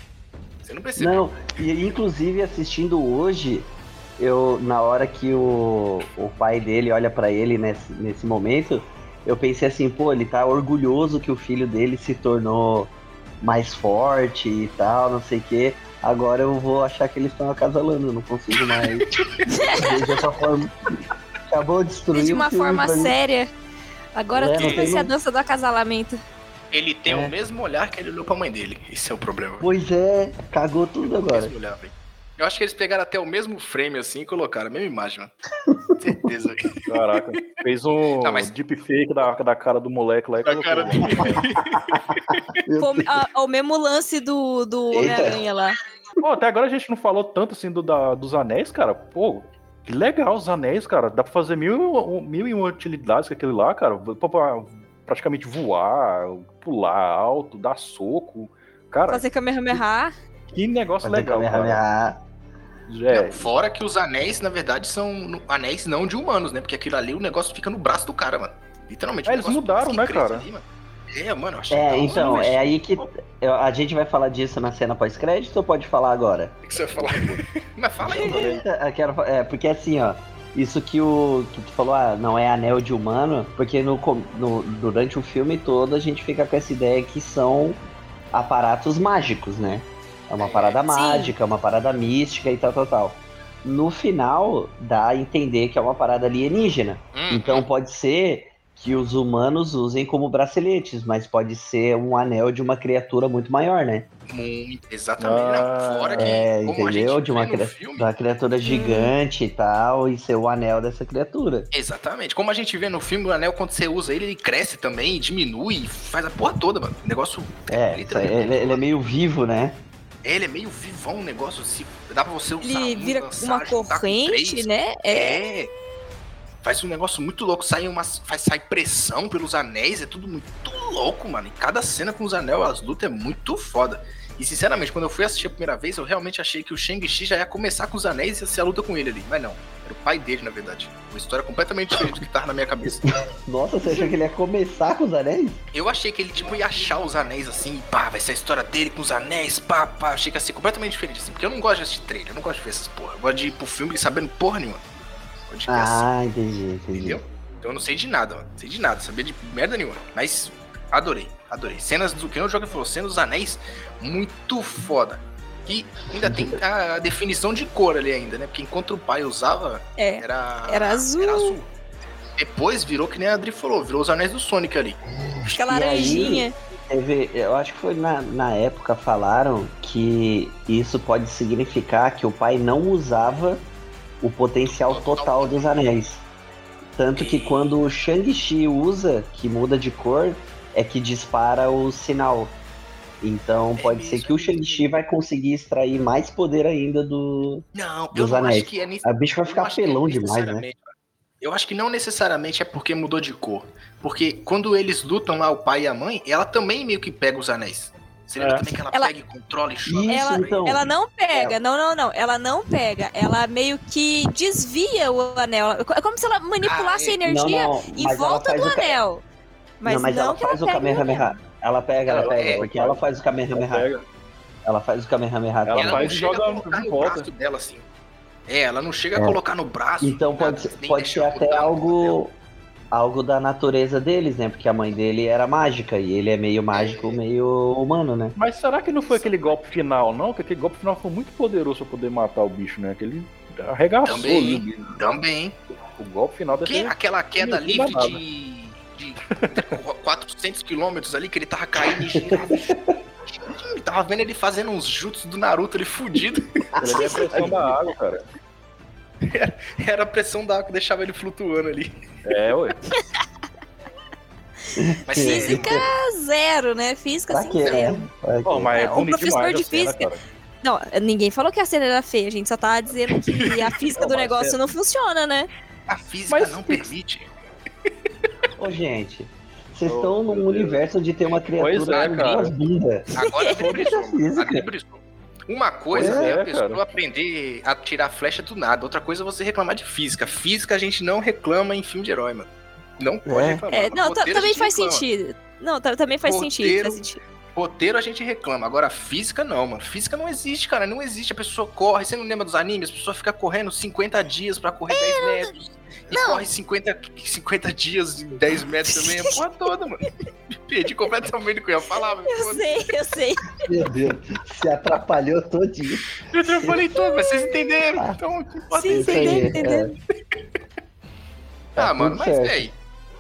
Você não percebeu. Não, e inclusive assistindo hoje, eu na hora que o, o pai dele olha pra ele nesse, nesse momento, eu pensei assim, pô, ele tá orgulhoso que o filho dele se tornou mais forte e tal, não sei o quê. Agora eu vou achar que eles estão acasalando, eu não consigo mais dessa forma. Acabou de destruir De o uma forma séria. Agora É, tudo vai tem ser a dança do acasalamento. Ele tem É. o mesmo olhar que ele olhou pra mãe dele. Esse é o problema. Pois é, cagou tudo O agora. mesmo olhar, velho. Eu acho que eles pegaram até o mesmo frame assim e colocaram a mesma imagem, mano. Certeza. Caraca, fez um Não, mas- deepfake da, da cara do moleque lá e Da colocou. cara Deus. a- o mesmo lance do, do Eita. Homem-Aranha lá. Pô, até agora a gente não falou tanto assim do, da, dos anéis, cara. Pô, Que legal, os anéis, cara. Dá pra fazer mil, mil e uma utilidades com aquele lá, cara. Pra, pra praticamente voar, pular alto, dar soco. Cara, Fazer Kamehameha. que negócio Fazer legal, cara. É, Não, fora que os anéis, na verdade, são anéis não de humanos, né? Porque aquilo ali, o negócio fica no braço do cara, mano. Literalmente. É, eles mudaram, né, cara? ali, mano. É, mano, eu achei É, então, é aí que. eu- A gente vai falar disso na cena pós-crédito ou pode falar agora? O que você vai falar? Mas fala aí, mano. Eu quero, é, porque assim, ó. Isso que o que tu falou, ah, não é anel de humano, porque no, no- durante o filme todo a gente fica com essa ideia que são aparatos mágicos, né? É uma parada Sim. mágica, é uma parada mística e tal, tal, tal. No final, dá a entender que é uma parada alienígena. Hum, Então pode ser que os humanos usem como braceletes, mas pode ser um anel de uma criatura muito maior, né? Muito, exatamente. Ah, fora que, É, entendeu? De uma, filme, uma criatura gigante e tal, e ser o anel dessa criatura. Exatamente. Como a gente vê no filme, o anel, quando você usa ele, ele cresce também, diminui, faz a porra toda, mano. O negócio. É, literalmente, ele, ele é meio vivo, né? Ele é meio vivão, um negócio assim. Dá pra você usar Ele um, vira uma com corrente, né? É. É. Faz um negócio muito louco, sai uma, faz sai pressão pelos anéis, é tudo muito louco, mano. E cada cena com os anéis, as lutas é muito foda. E sinceramente, quando eu fui assistir a primeira vez, eu realmente achei que o Shang-Chi já ia começar com os anéis e ia ser a luta com ele ali. Mas não, era o pai dele, na verdade. Uma história completamente diferente do que tava na minha cabeça. Nossa, você achou que ele ia começar com os anéis? Eu achei que ele, tipo, ia achar os anéis assim, pá, vai ser a história dele com os anéis, pá, pá. Achei que ia ser completamente diferente, assim, porque eu não gosto de assistir trailer, eu não gosto de ver essas porra. Eu gosto de ir pro filme sabendo porra nenhuma. Ver assim. Ah, entendi, entendi. Entendeu? Então eu não sei de nada, mano. Não sei de nada, sabia de merda nenhuma. Mas adorei, adorei. Cenas do que o jogo falou, cenas dos anéis, muito foda. E ainda tem a definição de cor ali ainda, né? Porque enquanto o pai usava, É. era. Era azul. Era azul. Depois virou que nem a Adri falou, virou os anéis do Sonic ali. Fica aí- laranjinha. Teve, eu acho que foi na, na época falaram que isso pode significar que o pai não usava o potencial total dos anéis. Tanto que quando o Shang-Chi usa, que muda de cor, é que dispara o sinal. Então É pode ser mesmo. que o Shang-Chi vai conseguir extrair mais poder ainda do. Não, eu Dos não anéis. acho que é nesse A bicho vai Eu ficar acho que é pelão demais, né? Eu acho que não necessariamente é porque mudou de cor. Porque quando eles lutam lá, o pai e a mãe, ela também meio que pega os anéis. Você lembra É. também que ela, Ela- pega e controla e chora? Isso, Ela, então. ela não pega, não, não, não. Ela não pega. Ela meio que desvia o anel. É como se ela manipulasse Ah, a é. energia não, não, em volta do o anel. Mas não, mas não ela que faz o ela anel. Kamehameha. Ela pega, ela Ela pega, é, porque ela faz o Kamehameha. pega. Ela faz o Kamehameha. Ela ela faz não e chega joga a colocar de no volta. braço dela assim. É, ela não chega É. a colocar no braço. Então pode, nada, ser- pode ser até o algo algo da natureza deles, né? Porque a mãe dele era mágica e ele é meio mágico, meio humano, né? Mas será que não foi aquele golpe final, não? Porque aquele golpe final foi muito poderoso pra poder matar o bicho, né? Que ele arregaçou Também. o bicho. Também. O golpe final deve Que aquela queda livre de 400 quilômetros ali, que ele tava caindo e girava. Eu Tava vendo ele fazendo uns jutsu do Naruto ali fudido. Ele é a pressão da água, cara. Era a pressão da água que deixava ele flutuando ali. É, ué. Mas Física zero, né? Física assim, zero. né? Quê? mas é É, o bonito professor de cena, física- cara. Não, ninguém falou que a cena era feia, a gente só tá dizendo que a física Não, do negócio é- não funciona, né? a física Mas não permite. Ô, gente, vocês Oh, estão num Deus. universo onde tem uma criatura Pois é, com cara. duas bundas. Agora a Foda-se a física. Adri brisou. Uma coisa é, é, a pessoa cara. aprender a tirar flecha do nada. Outra coisa é você reclamar de física. Física a gente não reclama em filme de herói, mano. Não pode É. reclamar. É, não, também faz reclama. sentido. Não, ta- também faz sentido, Roteiro- faz sentido. Roteiro a gente reclama. Agora, física não, mano. Física não existe, cara. Não existe. A pessoa corre. Você não lembra dos animes? A pessoa fica correndo 50 dias pra correr 10 metros. E não. corre 50, 50 dias em 10 metros também. A porra toda, mano. Me perdi completamente o que eu ia falar, Eu sei, eu sei. Meu Deus, se atrapalhou todinho. Eu falei tudo, mas vocês entenderam. Então, o que importa é Sim, aí. aí, entendeu, entendeu. Tá Ah, mano, mas certo. véi,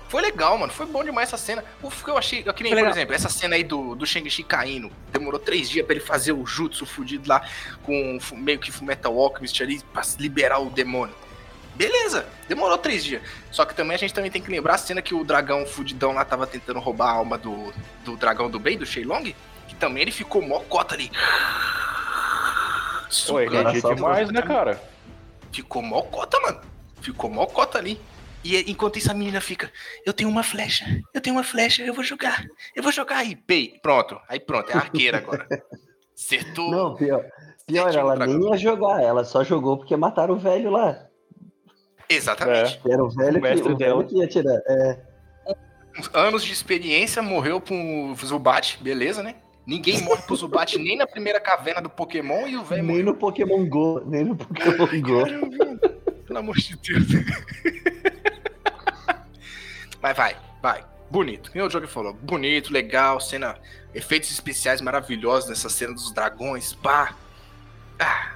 foi legal, mano. Foi bom demais essa cena. O que eu achei, que nem, por exemplo, essa cena aí do, do Shang-Chi caindo. Demorou três dias pra ele fazer o jutsu fudido lá com meio que Metal Alchemist ali pra liberar o demônio. Beleza, demorou três dias. Só que também a gente também tem que lembrar a cena que o dragão fudidão lá tava tentando roubar a alma do, do dragão do bem, do Shenlong. Que também ele ficou mó cota ali. Pô, ele é demais, né, cara? ficou mó cota, mano. Ficou mó cota ali. E enquanto isso a menina fica, eu tenho uma flecha, eu tenho uma flecha, eu vou jogar, eu vou jogar aí, pei, pronto. Aí pronto, é arqueira agora. Acertou. Não, pior, pior ela nem ia jogar, ela só jogou porque mataram o velho lá. Exatamente. Era o velho, O que, mestre o velho que ia tirar. É, Anos de experiência, morreu pro Zubat, beleza, né? Ninguém morre pro Zubat nem na primeira caverna do Pokémon e o velho nem morreu. no Pokémon Go, nem no Pokémon Go. Pelo amor de Deus. Mas vai, vai. Bonito. E o Joker falou, bonito, legal, cena, efeitos especiais maravilhosos nessa cena dos dragões, pá. Ah,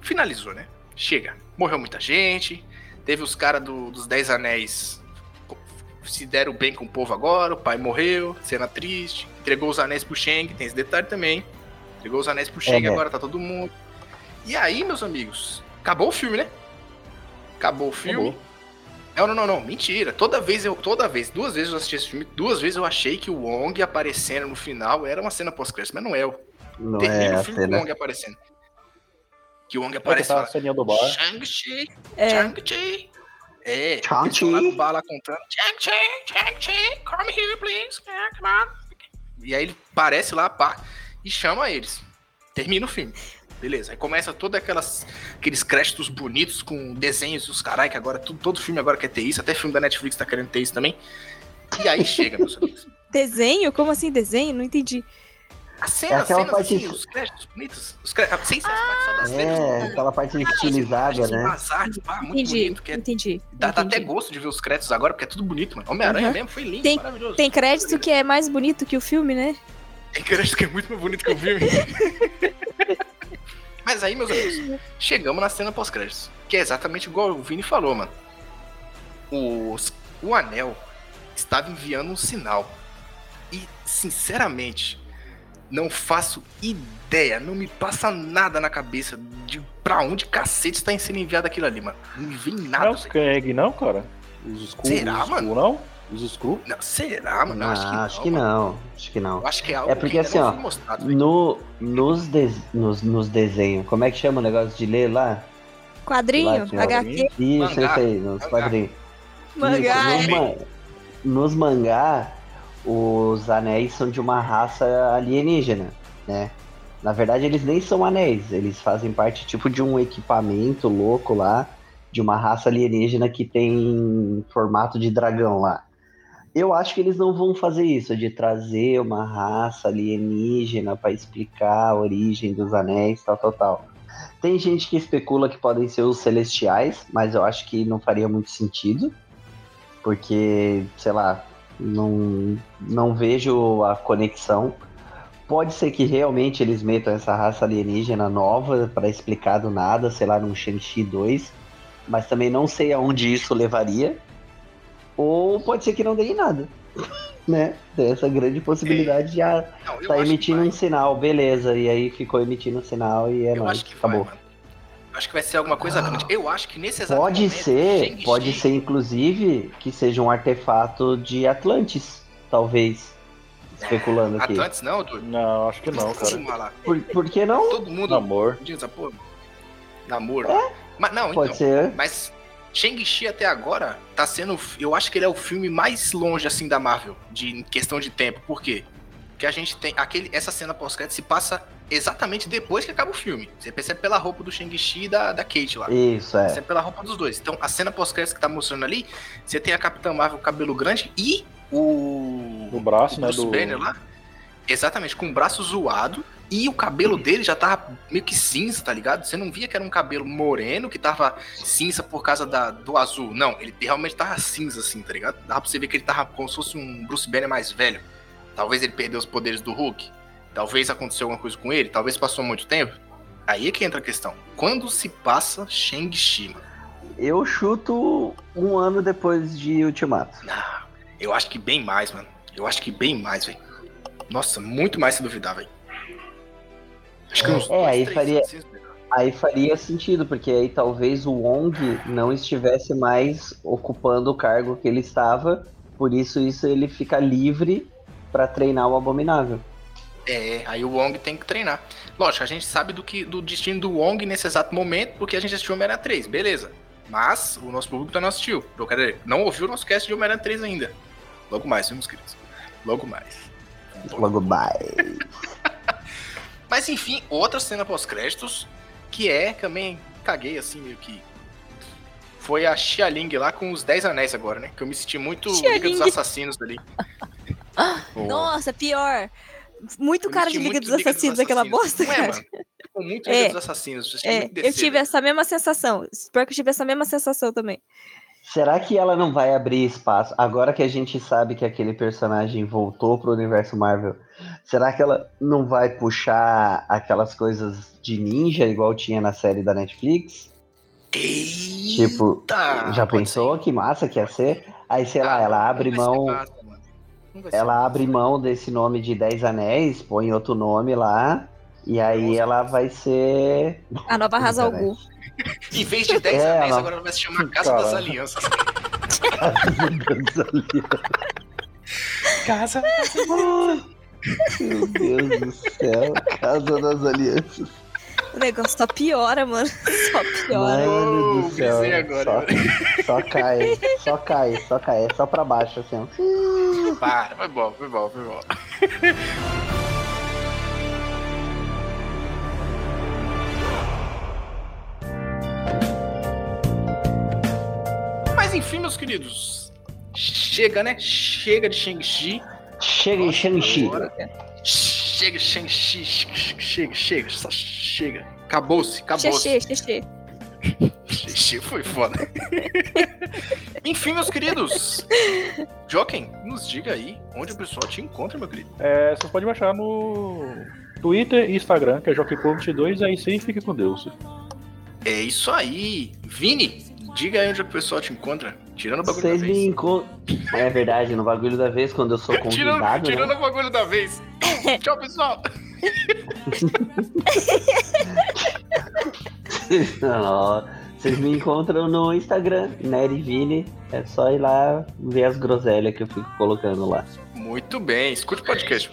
finalizou, né? Chega. Morreu muita gente. Teve os caras do- dos Dez Anéis se deram bem com o povo agora. O pai morreu, cena triste. Entregou os anéis pro Shang, tem esse detalhe também. Entregou os anéis pro Shang, né? agora tá todo mundo. E aí, meus amigos, acabou o filme, né? Acabou o filme. Acabou. Não, não, não, não, mentira. Toda vez eu, toda vez, duas vezes eu assisti esse filme, duas vezes eu achei que o Wong aparecendo no final era uma cena pós-crédito, mas não é. Não termina é o a filme cena. Wong aparecendo. Que o Wong aparece bar. Shang-Chi, É. Shang-Chi. É, Shang-Chi. lá no bar lá contando, Shang-Chi, Shang-Chi, come here, please, Yeah, come on. E aí ele aparece lá, pá, e chama eles. Termina o filme. Beleza, aí começa todos aquelas aqueles créditos bonitos com desenhos e os carai, que agora tudo, todo filme agora quer ter isso, até filme da Netflix tá querendo ter isso também. E aí chega, meus amigos. Desenho? Como assim desenho? Não entendi. A É cena, aquela cenas parte- assim, os créditos bonitos, os créditos, sem ser as partes só das É, letras, aquela parte estilizada, né? as artes, pá, muito Entendi, bonito, que é entendi. Dá, dá até entendi. gosto de ver os créditos agora, porque é tudo bonito, mano. Homem-Aranha Uhum. mesmo foi lindo, Tem- maravilhoso. Tem crédito que é mais bonito que o filme, né? Tem crédito que é muito mais bonito que o filme. Mas aí, meus amigos, chegamos na cena pós-créditos. Que é exatamente igual o Vini falou, mano. Os, o anel estava enviando um sinal. E, sinceramente, não faço ideia, não me passa nada na cabeça de pra onde cacete está sendo enviado aquilo ali, mano. Não me vem Não é nada. os Kang, não, cara? Os Skrull, Será, os mano? Não? Os Skrull? Não, será, mano? Eu Ah, acho que mano. não. Acho que não. Eu acho que é algo É porque que assim, não ó, foi mostrado. No, nos, des- nos, nos desenhos, como é que chama o negócio de ler lá? Quadrinho, Lá, HQ, Isso, Mangá. isso aí, nos Mangá. quadrinhos. mangá. Isso, é. nos, ma- nos mangá, os anéis são de uma raça alienígena, né? Na verdade, eles nem são anéis, eles fazem parte tipo de um equipamento louco lá, de uma raça alienígena que tem formato de dragão lá. Eu acho que eles não vão fazer isso, de trazer uma raça alienígena para explicar a origem dos anéis, tal, tal, tal. Tem gente que especula que podem ser os celestiais, mas eu acho que não faria muito sentido, porque, sei lá, não, não vejo a conexão. Pode ser que realmente eles metam essa raça alienígena nova para explicar do nada, sei lá, num Shang-Chi 2, mas também não sei aonde isso levaria. Ou pode ser que não dê em nada, né? Tem essa grande possibilidade de ah, Não, tá emitindo vai. um sinal, beleza, e aí ficou emitindo um sinal e é Eu nóis, acho que vai, acabou. mano. Eu Acho que vai ser alguma coisa grande. Eu acho que nesse exato Pode momento, ser, Shang-Chi- pode ser inclusive que seja um artefato de Atlantis, talvez. Especulando aqui. Atlantis não, Dudu. Não, acho que não, cara. Por, por que não? Todo mundo Namor. diz essa porra. Namoro. Mas não, Pode então. ser. Mas Shang-Chi até agora tá sendo. Eu acho que ele é o filme mais longe assim da Marvel, de em questão de tempo. Por quê? Porque a gente tem. aquele Essa cena pós-crédito se passa exatamente depois que acaba o filme. Você percebe pela roupa do Shang-Chi e da, da Kate lá. Isso, é. Você pela roupa dos dois. Então, a cena pós-crédito que tá mostrando ali, você tem a Capitã Marvel cabelo grande e o. O braço, o né, Bruce do- Banner lá. Exatamente, com o braço zoado. E o cabelo dele já tava meio que cinza, tá ligado? Você não via que era um cabelo moreno que tava cinza por causa da, do azul. Não, ele realmente tava cinza, assim, tá ligado? Dá pra você ver que ele tava como se fosse um Bruce Banner mais velho. Talvez ele perdeu os poderes do Hulk. Talvez aconteceu alguma coisa com ele. Talvez passou muito tempo. Aí é que entra a questão. Quando se passa Shang-Chi? Eu chuto um ano depois de Ultimato. Não, eu acho que bem mais, mano. Eu acho que bem mais, velho. Nossa, muito mais se duvidar, velho. Acho que uns É, aí três faria- assim, Aí faria sentido, porque aí talvez o Wong não estivesse mais ocupando o cargo que ele estava, por isso isso ele fica livre pra treinar o Abominável. É, aí o Wong tem que treinar. Lógico, a gente sabe do, que, do destino do Wong nesse exato momento, porque a gente assistiu Homem-Aranha 3, beleza. Mas o nosso público não assistiu. Eu quero dizer, não ouviu o nosso cast de Homem-Aranha 3 ainda. Logo mais, meus queridos. Logo mais. Logo mais. Mas enfim, outra cena pós-créditos, que é também caguei assim, meio que. Foi a Xia Ling lá com os 10 anéis agora, né? Que eu me senti muito Liga dos. Assassinos ali. Nossa, pior. Muito cara de Liga dos Assassinos, aquela Assassinos. bosta, Não é, cara. mano? Ficou muito É. Liga dos Assassinos. É, muito eu tive essa mesma sensação. Espero que eu tive essa mesma sensação também. Será que ela não vai abrir espaço? Agora que a gente sabe que aquele personagem voltou pro universo Marvel, será que ela não vai puxar aquelas coisas de ninja igual tinha na série da Netflix? Eita, Tipo, já pensou que massa que ia ser? Aí, sei lá, Ah, ela não abre ser mão, ser ela abre mão desse nome de Dez Anéis, põe outro nome lá, e aí Nossa. ela vai ser. A nova. Ghul. Em vez de 10 É, anéis, ela- agora vai se chamar Casa das Caralho. Alianças. Casa. Meu Deus do céu, Casa das Alianças. O negócio só piora, mano. Só piora. Mano do céu. agora, Só, só cai, só cai, só cai, é só pra baixo assim. Para, foi bom, foi bom, foi bom. Mas enfim, meus queridos. Chega, né? Chega de Shang-Chi. Chega em Shang-Chi. Chega, Shang-Chi. Chega, chega, só chega. Acabou-se, acabou-se. Xexê, xexê. Xixi foi foda. Enfim, meus queridos. Joken, nos diga aí onde o pessoal te encontra, meu querido. É, você pode baixar no Twitter e Instagram, que é JockPoint2, aí sim fica com Deus. É isso aí. Vini, diga aí onde o pessoal te encontra. Tirando o bagulho Vocês da vez. É verdade, no bagulho da vez, quando eu sou Tirando, convidado. tirando né? o bagulho da vez. Tchau, pessoal. Vocês me encontram no Instagram, Nerivini. É só ir lá ver as groselhas que eu fico colocando lá. Muito bem, escute o podcast.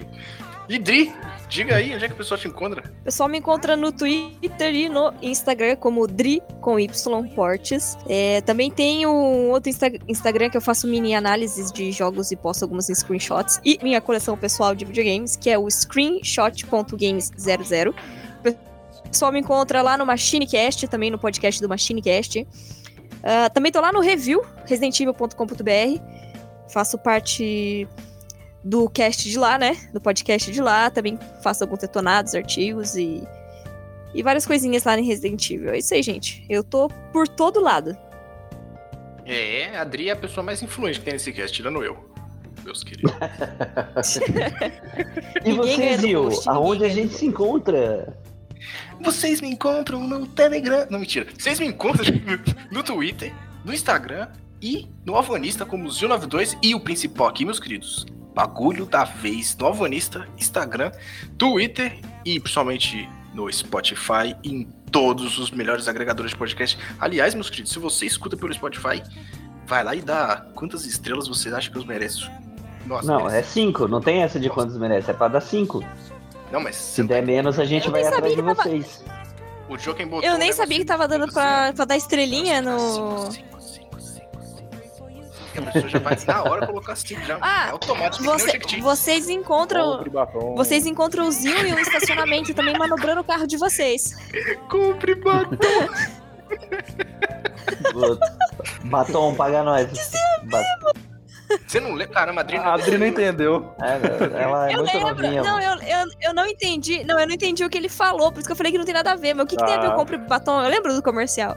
E Dri, diga aí onde é que o pessoal te encontra. O pessoal me encontra no Twitter e no Instagram como Dri com Y Portes. É, também tem um outro Insta- Instagram que eu faço mini análises de jogos e posto algumas screenshots. E minha coleção pessoal de videogames, que é o screenshot.games00. O pessoal me encontra lá no MachineCast, também no podcast do MachineCast. Ah, também tô lá no review, residentevil.com.br. Faço parte do cast de lá, né? Do podcast de lá. Também faço alguns detonados, artigos e. E várias coisinhas lá em Resident Evil. É isso aí, gente. Eu tô por todo lado. É, a Dri é a pessoa mais influente que tem nesse cast, tirando eu. Meus queridos. E Gil, post, aonde a gente se encontra? Vocês me encontram no Telegram. Não, mentira. Vocês me encontram no Twitter, no Instagram e no Alvanista como Zil92 e o principal aqui, meus queridos. Bagulho da vez no Alvanista, Instagram, Twitter e principalmente no Spotify e em todos os melhores agregadores de podcast. Aliás, meus queridos, se você escuta pelo Spotify, vai lá e dá quantas estrelas vocês acham que eu mereço. Nossa, Não, merece. é cinco. Não tem essa de quantos merece. É pra dar cinco. Não, mas Se der menos, a gente Eu vai atrás de tava- vocês. o Joken botou Eu nem sabia que tava dando assim, pra, pra dar estrelinha no. Cinco, cinco, já vai na hora colocar cinco já. Ah, é automático, o Você- vocês encontram. Batom. Vocês encontram o Zil e o estacionamento também manobrando o carro de vocês. Compre batom. Batom, paga nós. Ba- Você não lembra? Caramba, a Adri A Adri não entendeu. É, ela é eu muito lembro. novinha. Não, eu, eu, eu não entendi. Não, eu não entendi o que ele falou, por isso que eu falei que não tem nada a ver. Mas o que, que tem a ver Ah. eu compre batom? Eu lembro do comercial.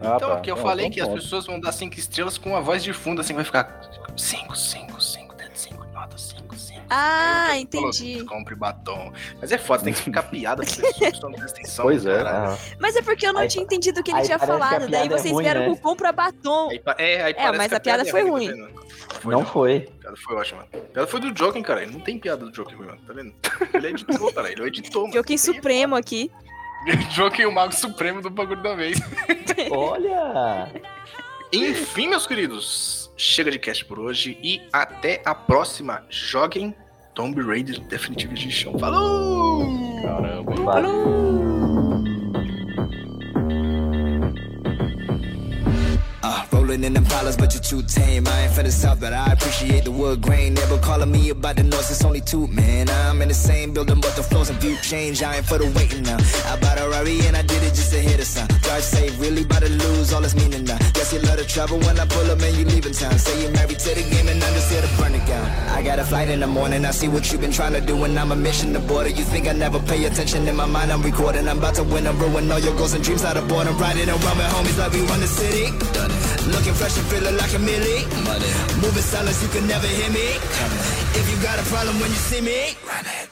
Ah, Então, tá. que eu Não, falei então que as pessoas vão dar cinco estrelas com a voz de fundo, assim, vai ficar cinco, cinco, cinco, dedo cinco, nota cinco, cinco. Ah, entendi. Compre batom. Mas é foda, tem que ficar piada as pessoas que não prestam atenção. Pois é. Ah, Mas é porque eu não Aí- tinha entendido o que ele tinha falado. Daí é vocês ruim, vieram né? com compra batom. Aí, é, aí parece mas a piada é foi tá ruim. vendo? Foi, não foi. A piada foi ótima. A piada foi do Joker, cara. Ele não tem piada do Joker, mano. Tá vendo? Ele é editor, cara. Ele é. Joaquim Supremo aqui. Joker, o mago supremo do bagulho da vez. Olha! Enfim, meus queridos. Chega de cast por hoje e até a próxima. Joguem Tomb Raider Definitive Edition. Falou! Caramba. Uh, rolling in them dollars, but you're too tame. I ain't the south, but I appreciate the wood grain. Never calling me about the noise, it's only two, man. I'm in the same building, but the floors and view change. I ain't for the waiting now. I bought a Rari and I did it just to hit a sign. Drive safe, really about to lose all its meaning now. Guess you love to travel when I pull up and you leaving town. Say you're married to the game and I'm just here to burn it down. I got a flight in the morning, I see what you've been trying to do, and I'm a mission to border. You think I never pay attention in my mind? I'm recording. I'm about to win and ruin all your goals and dreams out of boredom. Riding around with homies like we run the city. Done it. Looking fresh and feeling like a millie. Money. Moving silence, you can never hear me. If you got a problem when you see me, run it.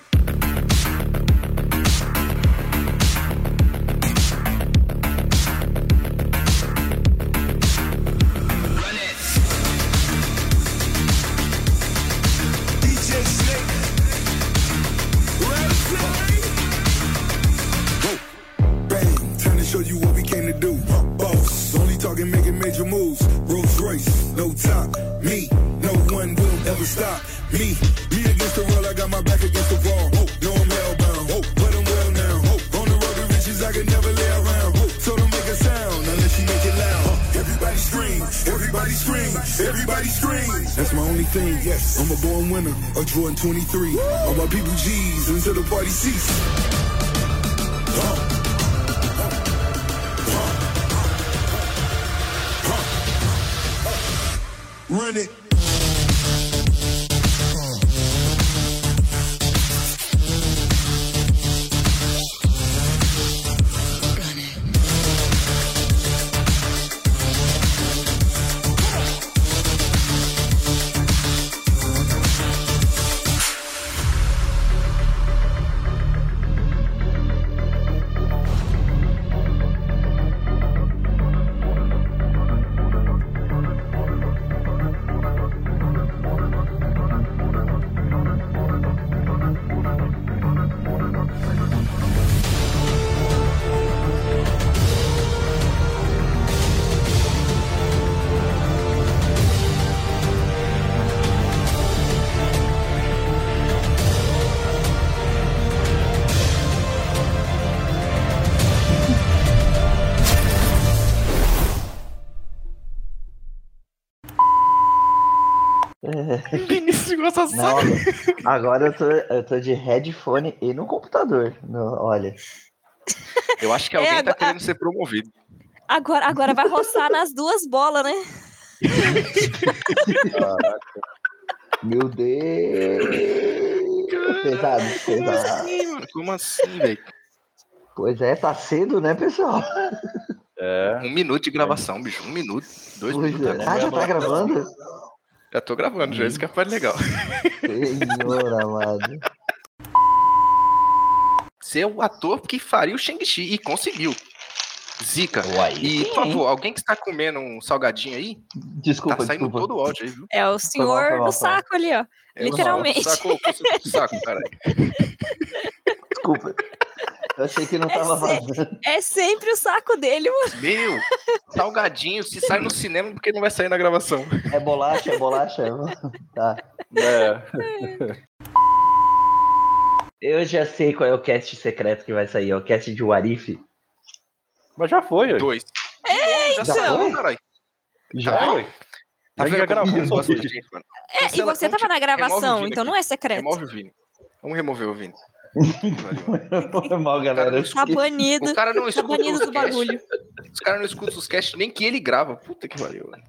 Run it. DJ Snake. Bang, time to show you what we came to do. Major moves. Rolls Royce, no top. Me, no one will ever stop. Me, me against the world, I got my back against the wall. Oh, no, I'm hellbound. Oh, but I'm well now. Oh, on the road to riches, I can never lay around. Oh, so don't make a sound unless you make it loud. Oh, everybody scream, everybody scream, everybody scream. That's my only thing, yes. I'm a born winner, a Jordan 23. All my people G's until the party cease. Run it. Gosta Não, agora eu tô, eu tô de headphone e no computador. No- olha. Eu acho que alguém É, tá agora- querendo ser promovido. Agora, agora vai roçar nas duas bolas, né? Meu Deus! Pesado, Como pesado. assim, mano? Como assim, velho? Pois é, tá cedo, né, pessoal? É. Um minuto de gravação, bicho. Um minuto. Dois Pois minutos. é. Ah, já tá gravando? Já tô gravando, já. Isso que é parte legal. Senhor amado. Ser o ator que faria o Shang-Chi. E conseguiu. Zica. Uai. E, por favor, alguém que está comendo um salgadinho aí, Desculpa, tá saindo desculpa. todo o áudio aí, viu? É o senhor foi mal, do foi mal. saco ali, ó. É o Literalmente. Saco, saco, saco, caralho. Desculpa. Eu achei que não É tava sério. vazando. É sempre o saco dele, mano. Meu, salgadinho, se sai no cinema, porque não vai sair na gravação. É bolacha, é bolacha? Tá. É. Eu já sei qual é o cast secreto que vai sair. É o cast de Warif. Mas já foi, ué. Dois. É, já já foi? caralho. Já? Já foi. Tá Já vendo gravou, mano? É, e você tava na gravação, então aqui. não é secreto. Remove o Vini. Vamos remover o Vini. Valeu. Foi mal, galera. Tá banido. O cara não Tá escuta banido os do bagulho. Os caras não escutam os cast nem que ele grava. Puta que pariu. velho.